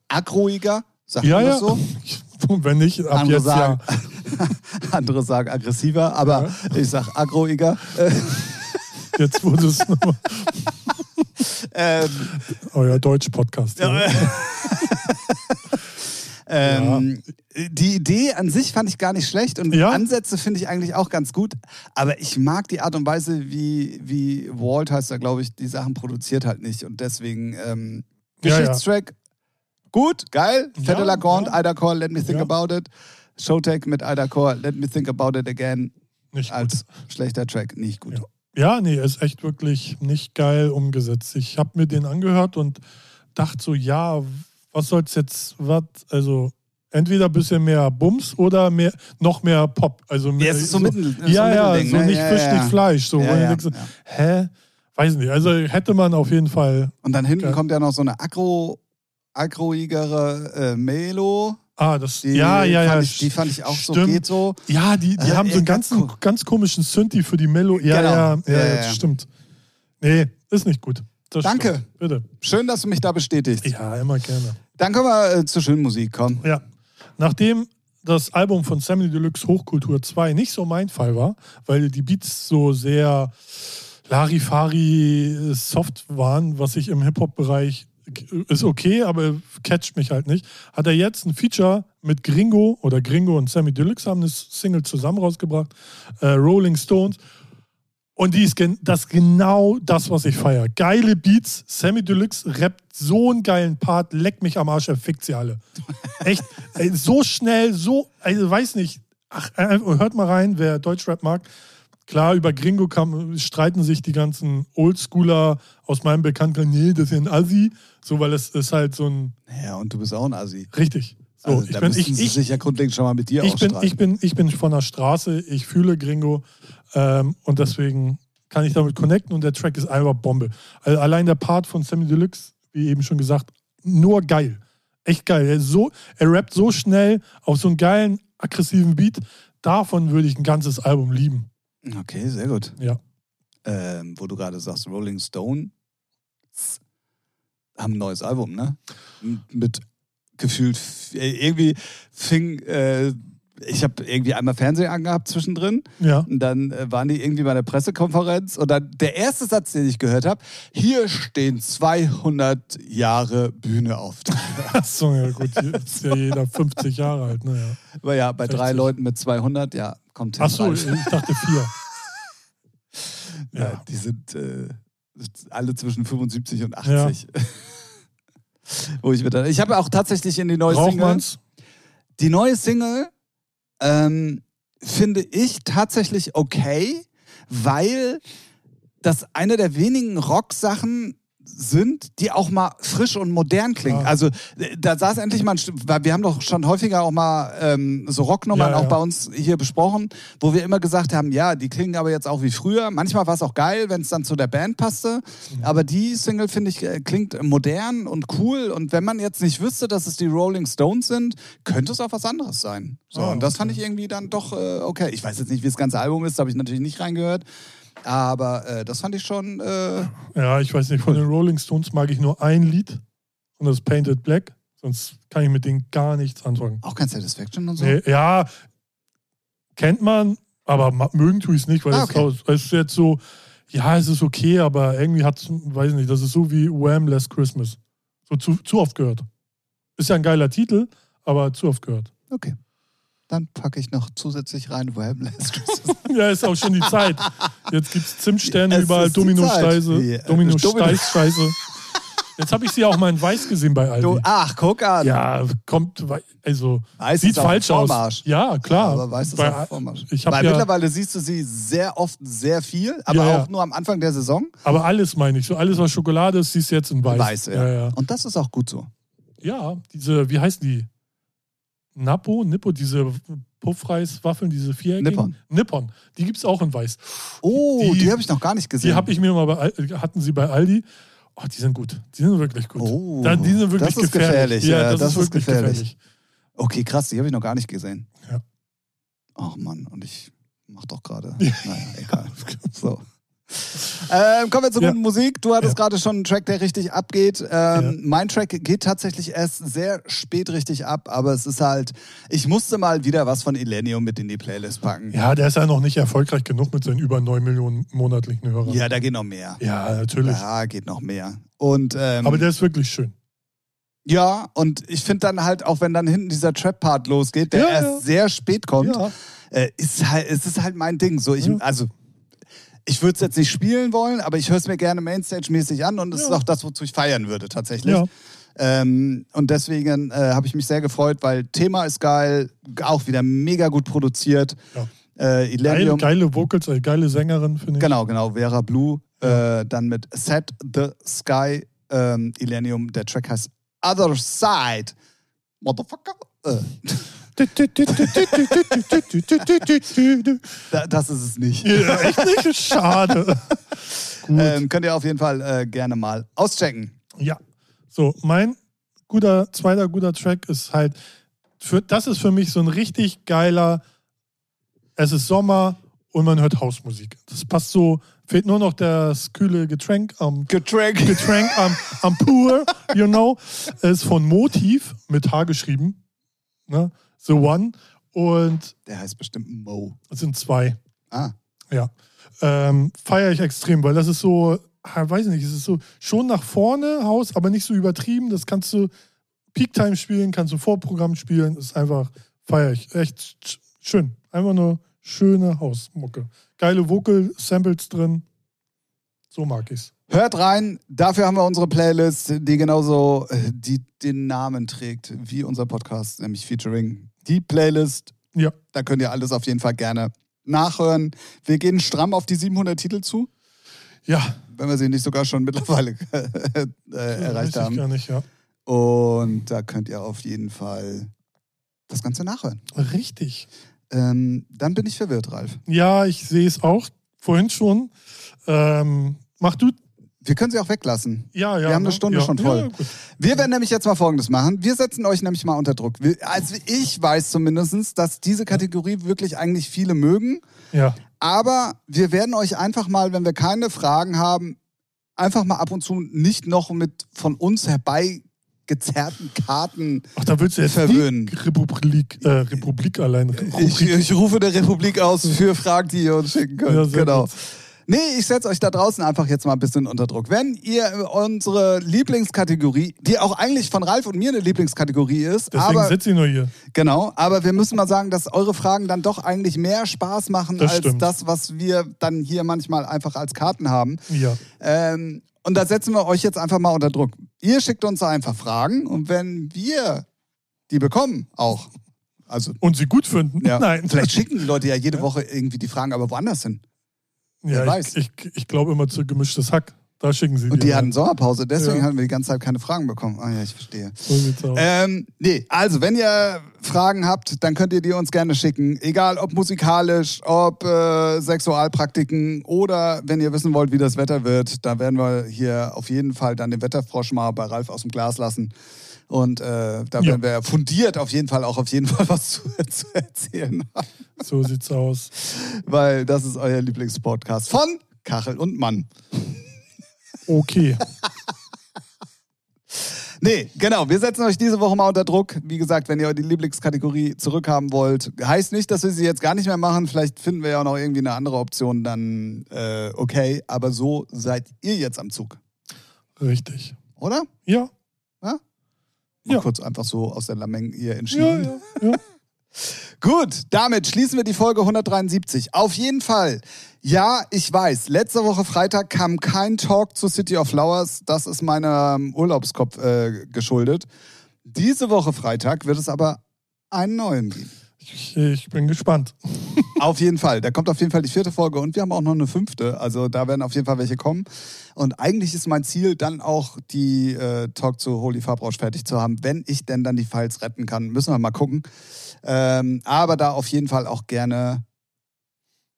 agroiger, sagt Ja, man ja. das so? Wenn nicht, ab Andere jetzt sagen, ja. andere sagen aggressiver, aber ich sag agroiger. Äh, Jetzt wurde es nochmal ähm, euer Deutsch-Podcast. Ja, Ja. ähm, Die Idee an sich fand ich gar nicht schlecht und Ja. Ansätze finde ich eigentlich auch ganz gut. Aber ich mag die Art und Weise, wie, wie Walt heißt er, glaube ich, die Sachen produziert halt nicht. Und deswegen ähm, Ja, ja. Geschichtstrack, gut, geil. Fede Ja, Lagrande, ja. Ida Core, Let Me Think Ja. About It. Showtech mit Ida Core, Let Me Think About It Again. Nicht gut. Als schlechter Track, nicht gut. Ja, nee, ist echt wirklich nicht geil umgesetzt. Ich habe mir den angehört und dachte so, ja, was soll's jetzt, was, also entweder ein bisschen mehr Bums oder mehr, noch mehr Pop. Also Ja, es ist so, mittel, so ja, ein ja, Mittelding, so ne? nicht ja, Fisch, ja, nicht. Fleisch. So, Ja, ja, so, hä? Weiß nicht. Also hätte man auf jeden Fall. Und dann hinten kommt ja noch so eine agro, agroigere äh, Melo. Ah, das. Die ja, ja, ja. Ich, die fand ich auch so, stimmt. geht so. Ja, die, die Äh, haben so einen ganz ganzen, ganz komischen Synthi für die Mello. Ja, Genau. ja, ja, Ja, stimmt. Nee, ist nicht gut. Das Danke. Stimmt. Bitte. Schön, dass du mich da bestätigst. Ja, immer gerne. Dann können wir äh, zur schönen Musik kommen. Ja. Nachdem das Album von Sammy Deluxe Hochkultur 2 nicht so mein Fall war, weil die Beats so sehr Larifari soft waren, was ich im Hip-Hop-Bereich ist okay, aber catcht mich halt nicht. Hat er jetzt ein Feature mit Gringo oder Gringo und Sammy Deluxe haben eine Single zusammen rausgebracht, äh, Rolling Stones. Und die ist gen das ist genau das, was ich feiere. Geile Beats. Sammy Deluxe rappt so einen geilen Part, leck mich am Arsch, er fickt sie alle. Echt, ey, so schnell, so, also weiß nicht. Ach, äh, hört mal rein, wer Deutschrap mag. Klar, über Gringo kam, streiten sich die ganzen Oldschooler aus meinem Bekannten, nee, das ist ja ein Assi. So, weil es ist halt so ein, Ja, und du bist auch ein Assi. richtig. So, Also, ich da bin, ich, ich, sich ja grundlegend schon mal mit dir ich bin, ich, bin, ich bin von der Straße, ich fühle Gringo ähm, und deswegen kann ich damit connecten und der Track ist einfach Bombe. Also allein der Part von Sammy Deluxe, wie eben schon gesagt, nur geil. Echt geil. Er, so, er rappt so schnell auf so einen geilen, aggressiven Beat. Davon würde ich ein ganzes Album lieben. Okay, sehr gut. Ja. Ähm, wo du gerade sagst, Rolling Stone haben ein neues Album, ne? Mit gefühlt, äh, irgendwie fing, äh, ich habe irgendwie einmal Fernsehen angehabt zwischendrin Ja. und dann äh, waren die irgendwie bei der Pressekonferenz und dann der erste Satz, den ich gehört habe, hier stehen 200 Jahre Bühne auf. Achso, ja gut, jetzt ist ja jeder 50 Jahre alt. Ne, ja. Aber ja, bei drei 60. Leuten mit 200, ja, kommt hin. Achso, ich dachte vier. Ja, Ja. die sind äh, alle zwischen 75 und 80. Wo ich dann, ich habe auch tatsächlich in die neue Single. Die neue Single ähm, finde ich tatsächlich okay, weil das eine der wenigen Rock-Sachen sind, die auch mal frisch und modern klingen. Ja. Also da saß endlich mal ein wir haben doch schon häufiger auch mal ähm, so Rocknummern Ja, auch ja. bei uns hier besprochen, wo wir immer gesagt haben, ja, die klingen aber jetzt auch wie früher. Manchmal war es auch geil, wenn es dann zu der Band passte. Aber die Single, finde ich, äh, klingt modern und cool. Und wenn man jetzt nicht wüsste, dass es die Rolling Stones sind, könnte es auch was anderes sein. So, Ah, und das okay. fand ich irgendwie dann doch äh, okay. Ich weiß jetzt nicht, wie das ganze Album ist, da habe ich natürlich nicht reingehört. Aber äh, das fand ich schon. Äh, Ja, ich weiß nicht, von den Rolling Stones mag ich nur ein Lied und das ist Painted Black. Sonst kann ich mit denen gar nichts anfangen. auch kein Satisfaction und so. Nee, ja, kennt man, aber mögen tue ich es nicht, weil Ah, es, okay. es ist jetzt so, ja, es ist okay, aber irgendwie hat es, weiß nicht, das ist so wie Wham! Last Christmas. So zu, zu oft gehört. Ist ja ein geiler Titel, aber zu oft gehört. Okay. Dann packe ich noch zusätzlich rein Christmas. Ja, ist auch schon die Zeit. Jetzt gibt es Zimtsterne Es überall, Domino-Scheiße. Ja, Domino Domino- Scheiße. Jetzt habe ich sie auch mal in weiß gesehen bei Aldi. Du, ach, guck an. Ja, kommt, also Weiß sieht falsch aus. Vormarsch. Ja, klar. Aber weißt du, Bei- ist auch Vormarsch. ich Weil ja- mittlerweile siehst du sie sehr oft sehr viel, aber Ja, auch nur am Anfang der Saison. Aber alles meine ich. So alles, was Schokolade ist, siehst du jetzt in weiß. Weiß, ja. ja, ja. Und das ist auch gut so. Ja, diese, wie heißen die? Napo, Nippo, diese Puffreiswaffeln, diese viereckigen. Nippon. Nippon. Die gibt es auch in weiß. Oh, die, Die- habe ich noch gar nicht gesehen. Die habe ich mir mal bei, hatten sie bei Aldi. Oh, die sind gut. Die sind wirklich gut. Oh, da, die sind wirklich das ist gefährlich. gefährlich, Ja, ja, das, das ist ist gefährlich. gefährlich. Okay, krass, die habe ich noch gar nicht gesehen. Ja. Ach Mann, und ich mach doch gerade. Naja, egal. So. Ähm, kommen wir zur Ja. guten Musik. Du hattest Ja. gerade schon einen Track, der richtig abgeht. Ähm, Mein Track geht tatsächlich erst sehr spät richtig ab, aber es ist halt, ich musste mal wieder was von Illenium mit in die Playlist packen. Ja, der ist ja noch nicht erfolgreich genug mit seinen über 9 Millionen monatlichen Hörern. Ja, da geht noch mehr. Ja, natürlich. Da geht noch mehr. Und ähm, Aber der ist wirklich schön. ja, und ich finde dann halt, auch wenn dann hinten dieser Trap-Part losgeht, der Ja, erst ja. sehr spät kommt, Ja. äh, ist halt, es ist halt mein Ding. So, ich, Ja. also, ich würde es jetzt nicht spielen wollen, aber ich höre es mir gerne Mainstage-mäßig an und es Ja. ist auch das, wozu ich feiern würde, tatsächlich. Ja. Ähm, und deswegen äh, habe ich mich sehr gefreut, weil Thema ist geil, auch wieder mega gut produziert. Ja. Äh, Geile, geile Vocals, äh, geile Sängerin, finde ich. genau, genau, Vera Blue, äh, dann mit Set the Sky, ähm, Illenium, der Track heißt Other Side. Motherfucker. Da, das ist es nicht. ja, echt nicht? Schade. Ähm, könnt ihr auf jeden Fall äh, gerne mal auschecken. Ja. So, mein guter, zweiter guter Track ist halt, für, das ist für mich so ein richtig geiler, es ist Sommer und man hört Hausmusik. Das passt so, fehlt nur noch das kühle Getränk am Getränk. Getränk am, am Pool, you know. Es ist von Motiv mit H geschrieben. Ne? The One. Und Der heißt bestimmt Mo. es sind zwei. Ah. Ja. Ähm, Feiere ich extrem, weil das ist so, weiß nicht, es ist so schon nach vorne Haus, aber nicht so übertrieben. Das kannst du Peak Time spielen, kannst du Vorprogramm spielen. Ist einfach, feiere ich. Echt sch- schön. Einfach nur schöne Hausmucke. Geile Vocal-Samples drin. So mag ich's. Hört rein, dafür haben wir unsere Playlist, die genauso äh, die, den Namen trägt wie unser Podcast, nämlich Featuring. Die Playlist, Ja. da könnt ihr alles auf jeden Fall gerne nachhören. Wir gehen stramm auf die 700 Titel zu, Ja. wenn wir sie nicht sogar schon mittlerweile äh, erreicht weiß ich haben. gar nicht, ja. Und da könnt ihr auf jeden Fall das Ganze nachhören. Richtig. Ähm, dann bin ich verwirrt, Ralf. Ja, ich sehe es auch. Vorhin schon. Ähm, mach du. Wir können sie auch weglassen. Ja, ja. Wir haben eine ne? Stunde ja. schon voll. Ja. Wir werden nämlich jetzt mal Folgendes machen. Wir setzen euch nämlich mal unter Druck. Also ich weiß zumindest, dass diese Kategorie wirklich eigentlich viele mögen. ja. Aber wir werden euch einfach mal, wenn wir keine Fragen haben, einfach mal ab und zu nicht noch mit von uns herbeigezerrten Karten. Ach, da willst du jetzt Verwöhnen. Republik, äh, Republik allein. Ich, ich rufe der Republik aus für Fragen, die ihr uns schicken könnt. Ja, genau. gut. Nee, ich setze euch da draußen einfach jetzt mal ein bisschen unter Druck. Wenn ihr unsere Lieblingskategorie, die auch eigentlich von Ralf und mir eine Lieblingskategorie ist, Deswegen aber sitze ich nur hier. Genau, aber wir müssen mal sagen, dass eure Fragen dann doch eigentlich mehr Spaß machen Das als stimmt. das, was wir dann hier manchmal einfach als Karten haben. Ja. Ähm, und da setzen wir euch jetzt einfach mal unter Druck. Ihr schickt uns einfach Fragen und wenn wir die bekommen, auch. Also, Und sie gut finden? ja, Nein. vielleicht schicken die Leute ja jede Woche irgendwie die Fragen, aber woanders hin. Ja, wer weiß. ich, ich, ich glaube immer zu gemischtes Hack. Da schicken sie Und dir die hatten Sommerpause, deswegen Ja. hatten wir die ganze Zeit keine Fragen bekommen. Ah ja, ich verstehe. So sieht's aus. Ähm, nee, also wenn ihr Fragen habt, dann könnt ihr die uns gerne schicken. Egal ob musikalisch, ob äh, Sexualpraktiken oder wenn ihr wissen wollt, wie das Wetter wird, da werden wir hier auf jeden Fall dann den Wetterfrosch mal bei Ralf aus dem Glas lassen. Und äh, da Ja. werden wir fundiert auf jeden Fall auch auf jeden Fall was zu, zu erzählen haben. So sieht's aus. Weil das ist euer Lieblingspodcast von Kachel und Mann. Okay. Nee, genau. Wir setzen euch diese Woche mal unter Druck. Wie gesagt, wenn ihr die Lieblingskategorie zurückhaben wollt, heißt nicht, dass wir sie jetzt gar nicht mehr machen. Vielleicht finden wir ja auch noch irgendwie eine andere Option, dann äh, okay. Aber so seid ihr jetzt am Zug, Richtig. oder? Ja. Ja. kurz einfach so aus der Lameng hier Ja, entschieden. ja, ja. Gut, damit schließen wir die Folge 173. Auf jeden Fall. Ja, ich weiß, letzte Woche Freitag kam kein Talk zu City of Flowers. Das ist meinem Urlaubskopf äh, geschuldet. Diese Woche Freitag wird es aber einen neuen geben. Ich, ich bin gespannt. Auf jeden Fall. Da kommt auf jeden Fall die vierte Folge und wir haben auch noch eine fünfte. Also da werden auf jeden Fall welche kommen. Und eigentlich ist mein Ziel, dann auch die äh, Talk zu Holy Farbrausch fertig zu haben, wenn ich denn dann die Files retten kann. Müssen wir mal gucken. Ähm, aber da auf jeden Fall auch gerne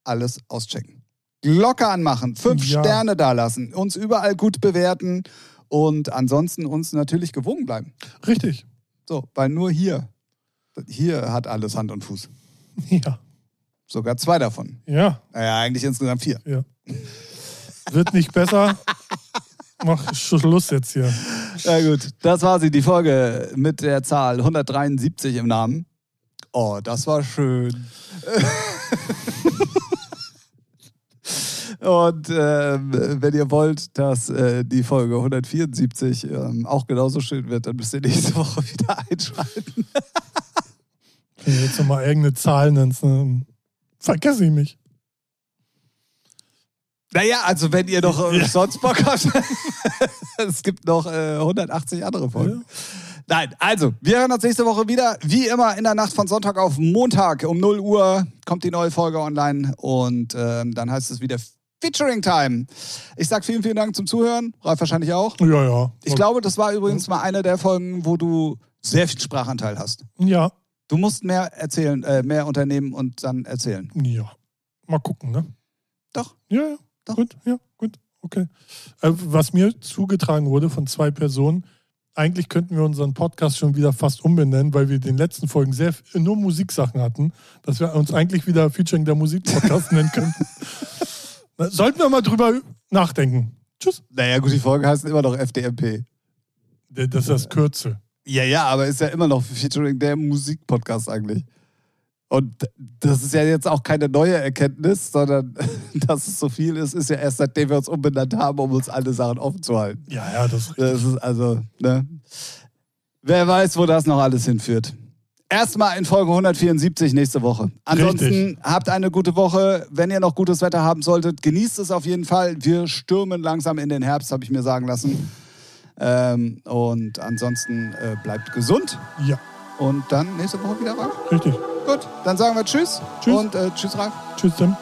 alles auschecken. Glocke anmachen, fünf Ja. Sterne dalassen, uns überall gut bewerten und ansonsten uns natürlich gewogen bleiben. Richtig. So, weil nur hier, hier hat alles Hand und Fuß. Ja. Sogar zwei davon. Ja. Naja, eigentlich insgesamt vier. Ja. Wird nicht besser. Mach Schluss jetzt hier. Ja gut, das war sie, die Folge mit der Zahl 173 im Namen. Oh, das war schön. Und ähm, wenn ihr wollt, dass äh, die Folge 174 ähm, auch genauso schön wird, dann müsst ihr nächste Woche wieder einschalten. Wenn du jetzt nochmal irgendeine Zahl nennst, dann vergesse ich mich. Naja, also wenn ihr noch äh, Ja. sonst Bock habt, es gibt noch äh, 180 andere Folgen. Nein, also, wir hören uns nächste Woche wieder. Wie immer in der Nacht von Sonntag auf Montag um 0 Uhr kommt die neue Folge online und ähm, dann heißt es wieder Featuring Time. Ich sag vielen, vielen Dank zum Zuhören. Ralf wahrscheinlich auch. Ja, ja. Ich glaube, das war übrigens mal eine der Folgen, wo du sehr viel Sprachanteil hast. Ja, Du musst mehr erzählen, äh, mehr unternehmen und dann erzählen. ja. Mal gucken, ne? Doch. Ja, ja. Doch. Gut, ja, gut. Okay. Äh, was mir zugetragen wurde von zwei Personen, eigentlich könnten wir unseren Podcast schon wieder fast umbenennen, weil wir in den letzten Folgen sehr viel- nur Musiksachen hatten, dass wir uns eigentlich wieder Featuring der Musik-Podcast nennen könnten. Sollten wir mal drüber nachdenken. Tschüss. Naja, gut, die Folge heißt immer noch FDMP. Das ist das Kürzel. Ja, ja, aber ist ja immer noch Featuring der Musikpodcast eigentlich. Und das ist ja jetzt auch keine neue Erkenntnis, sondern dass es so viel ist, ist ja erst seitdem wir uns umbenannt haben, um uns alle Sachen offen zu halten. Ja, ja, das Das ist also, ne? Wer weiß, wo das noch alles hinführt. Erstmal in Folge 174 nächste Woche. Ansonsten Richtig. habt eine gute Woche. Wenn ihr noch gutes Wetter haben solltet, genießt es auf jeden Fall. Wir stürmen langsam in den Herbst, habe ich mir sagen lassen. Ähm, und ansonsten äh, bleibt gesund. Ja, Und dann nächste Woche wieder Ralf. richtig. Gut, dann sagen wir Tschüss. Tschüss. Und äh, Tschüss, Ralf. Tschüss, Tim.